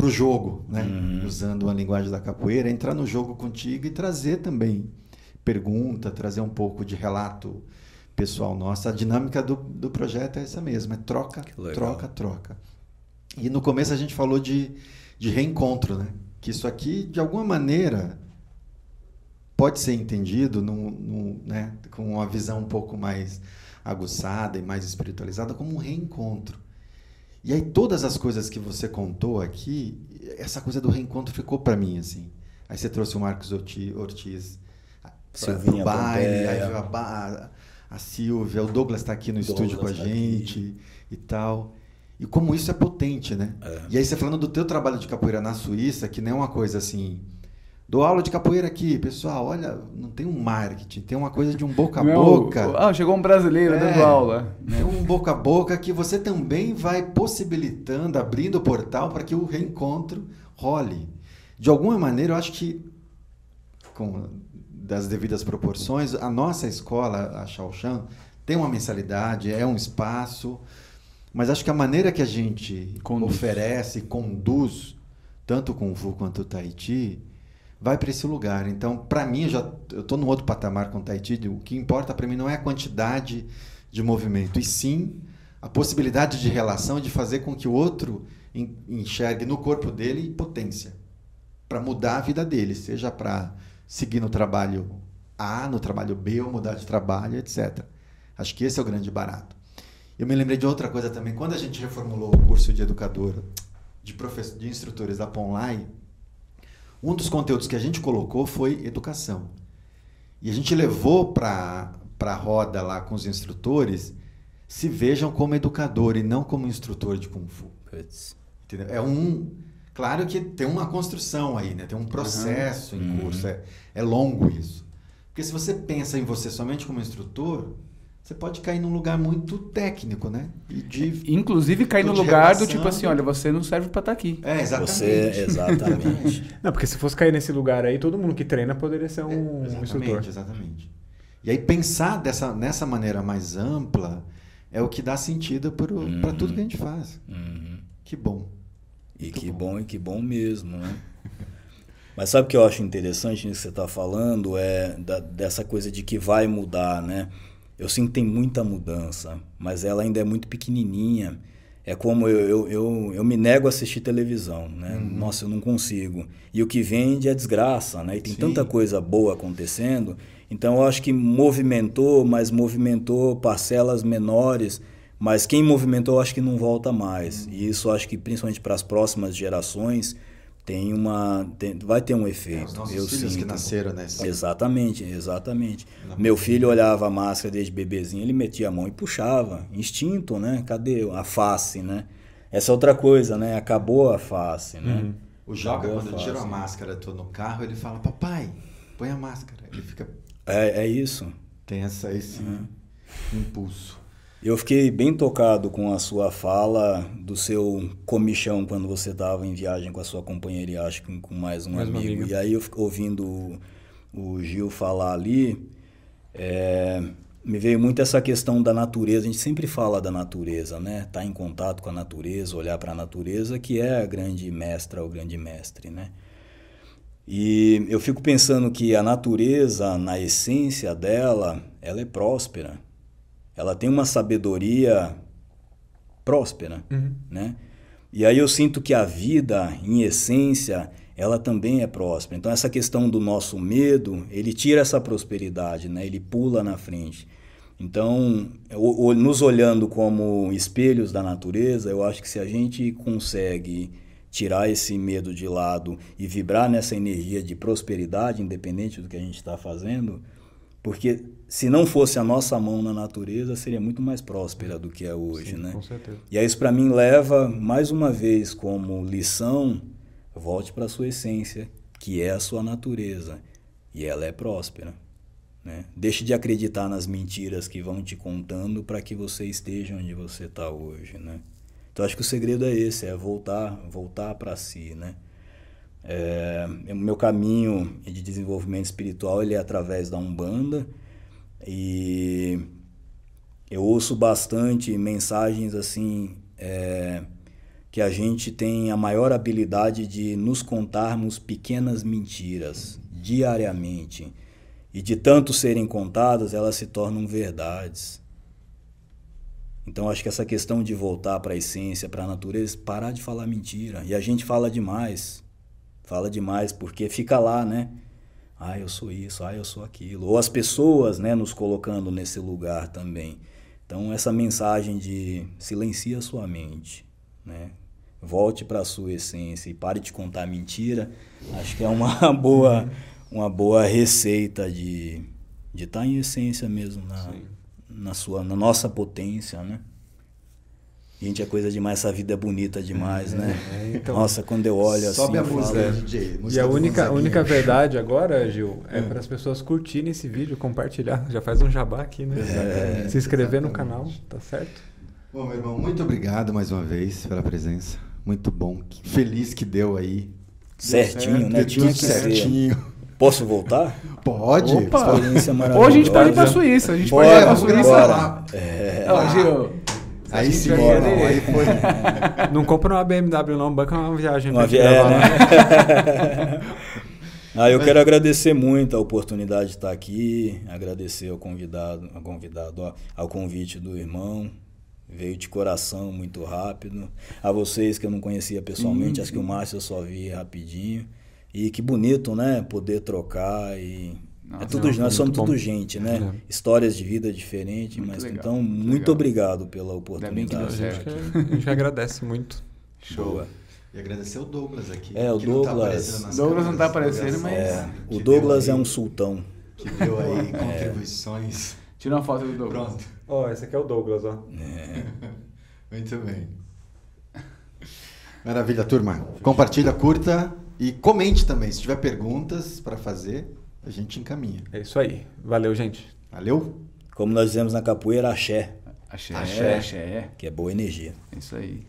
o jogo, né? Uhum. usando a linguagem da capoeira, entrar no jogo contigo e trazer também pergunta, trazer um pouco de relato pessoal nosso. A dinâmica do, do projeto é essa mesma, é troca, troca, troca. E no começo a gente falou de, de reencontro, né? que isso aqui, de alguma maneira, pode ser entendido num, num, né? com uma visão um pouco mais aguçada e mais espiritualizada como um reencontro. E aí todas as coisas que você contou aqui, essa coisa do reencontro ficou para mim assim. Aí você trouxe o Marcos Ortiz para o baile, aí a, a, Silvia, o Douglas está aqui no Douglas estúdio com a tá gente aqui. e tal. E como isso é potente, né? É. E aí você falando do teu trabalho de capoeira na Suíça, que não é uma coisa assim Dou aula de capoeira aqui, pessoal. Olha, não tem um marketing, tem uma coisa de um boca a boca. ah, chegou um brasileiro é, dando aula. Tem um boca a boca que você também vai possibilitando, abrindo o portal para que o reencontro role. De alguma maneira, eu acho que, com das devidas proporções, a nossa escola, a Shaoshan, tem uma mensalidade, é um espaço, mas acho que a maneira que a gente conduz. oferece, conduz, tanto com o Fu quanto o Tahiti, vai para esse lugar. Então, para mim, já eu estou num outro patamar com o Tahiti. O que importa para mim não é a quantidade de movimento, e sim a possibilidade de relação de fazer com que o outro enxergue no corpo dele potência para mudar a vida dele, seja para seguir no trabalho A, no trabalho B, ou mudar de trabalho, etc. Acho que esse é o grande barato. Eu me lembrei de outra coisa também. Quando a gente reformulou o curso de educador, de, de instrutores da Ponlai, um dos conteúdos que a gente colocou foi educação. E a gente levou para a roda lá com os instrutores se vejam como educador e não como instrutor de Kung Fu. Entendeu? É um. Claro que tem uma construção aí, né? tem um processo uhum. em curso, uhum. é, é longo isso. Porque se você pensa em você somente como instrutor, você pode cair num lugar muito técnico, né? E de, Inclusive cair no lugar do tipo assim, olha, você não serve para estar tá aqui. É, exatamente. Você, exatamente. não, porque se fosse cair nesse lugar aí, todo mundo que treina poderia ser um, é, exatamente, um instrutor. Exatamente. E aí pensar dessa, nessa maneira mais ampla é o que dá sentido para uhum. tudo que a gente faz. Uhum. Que bom. E Muito que bom. bom. e que bom mesmo, né? Mas sabe o que eu acho interessante nisso que você está falando? É da, dessa coisa de que vai mudar, né? Eu sinto que tem muita mudança, mas ela ainda é muito pequenininha. É como eu, eu, eu, eu me nego a assistir televisão, né? Uhum. Nossa, eu não consigo. E o que vende é desgraça, né? E tem Sim. tanta coisa boa acontecendo. Então eu acho que movimentou, mas movimentou parcelas menores. Mas quem movimentou, acho que não volta mais. E isso acho que principalmente para as próximas gerações tem uma tem- vai ter um É, efeito. os nossos eu filhos que sinto. nasceram nesse. Exatamente, exatamente. Meu filho olhava a máscara desde bebezinho, ele metia a mão e puxava. Instinto, né? Cadê a face, né? Essa é outra coisa, né? Acabou a face, né? O Joca, Acabou a quando eu tiro a máscara, eu tô no carro, ele fala, papai, põe a máscara. Ele fica. É, é isso. Tem essa, esse Uhum. impulso. Eu fiquei bem tocado com a sua fala do seu comichão quando você estava em viagem com a sua companheira e acho que com mais um Mais amigo. E aí eu fico ouvindo o, o Gil falar ali, é, me veio muito essa questão da natureza. A gente sempre fala da natureza, né? Estar em contato com a natureza, olhar para a natureza, que é a grande mestra, o grande mestre, né? E eu fico pensando que a natureza, na essência dela, ela é próspera. Ela tem uma sabedoria próspera, né? E aí eu sinto que a vida, em essência, ela também é próspera. Então essa questão do nosso medo, ele tira essa prosperidade, né? Ele pula na frente. Então, nos olhando como espelhos da natureza, eu acho que se a gente consegue tirar esse medo de lado e vibrar nessa energia de prosperidade, independente do que a gente está fazendo, porque se não fosse a nossa mão na natureza, seria muito mais próspera do que é hoje, Sim, né? Com certeza. E aí isso para mim leva mais uma vez como lição, volte para a sua essência, que é a sua natureza, e ela é próspera. Né? Deixe de acreditar nas mentiras que vão te contando para que você esteja onde você está hoje, né? Então acho que o segredo é esse, é voltar, voltar para si, né? É, o meu caminho de desenvolvimento espiritual ele é através da umbanda e eu ouço bastante mensagens assim é, que a gente tem a maior habilidade de nos contarmos pequenas mentiras diariamente e de tanto serem contadas elas se tornam verdades. Então acho que essa questão de voltar para a essência, para a natureza, parar de falar mentira. E a gente fala demais. Fala demais porque fica lá, né? Ah, eu sou isso, ah, eu sou aquilo. Ou as pessoas, né, nos colocando nesse lugar também. Então essa mensagem de silencia a sua mente, né? Volte para a sua essência e pare de contar mentira. Acho que é uma boa uma boa receita de de estar em essência mesmo na, na sua na nossa potência, né? Gente, é coisa demais, essa vida é bonita demais, né? é, então. Nossa, quando eu olho Sobe assim, a eu música, falo, DJ. E música a do única, a única verdade agora, Gil, é para as pessoas curtirem esse vídeo, compartilhar. Já faz um jabá aqui, né? É, Se inscrever no exatamente. canal, tá certo? Bom, meu irmão, muito obrigado mais uma vez pela presença. Muito bom. Que Feliz que deu aí. certinho, né? Deu Tinha tudo que ser. certinho. Posso voltar? Pode. Opa! Experiência Ou a gente pode ir pra maravilhosa. Suíça. A gente Bora, pode ir pra vamos Suíça. lá. É, Ó, Gil. Aí sim, querer. Aí foi. Não compra uma BMW, não, banca uma viagem. Uma pra gente vi- gravar lá. né? ah, eu quero agradecer muito a oportunidade de estar aqui, agradecer ao convidado, ao convidado, ó, ao convite do irmão. Veio de coração muito rápido. A vocês que eu não conhecia pessoalmente, acho que o Márcio eu só vi rapidinho. E que bonito, né? Poder trocar e. Nossa, é foi nós somos tudo bom. gente, né? É. Histórias de vida diferentes, Muito mas legal, então, muito muito obrigado pela Ainda bem que deu A oportunidade. certo. que- a gente agradece muito. Boa. E agradecer o Douglas aqui. É, o não tá Douglas. nas Douglas não tá câmeras, aparecendo, mas- É, o Douglas é aí- um sultão. Que deu aí contribuições. Tira uma foto do Douglas. Pronto. Ó, esse aqui é o Douglas, ó. Muito bem. Maravilha, turma. Compartilha, curta e comente também. Se tiver perguntas para fazer, a gente encaminha. É isso aí. Valeu, gente. Valeu? Como nós dizemos na capoeira, axé, Axé, Axé. axé. que é boa energia. É isso aí.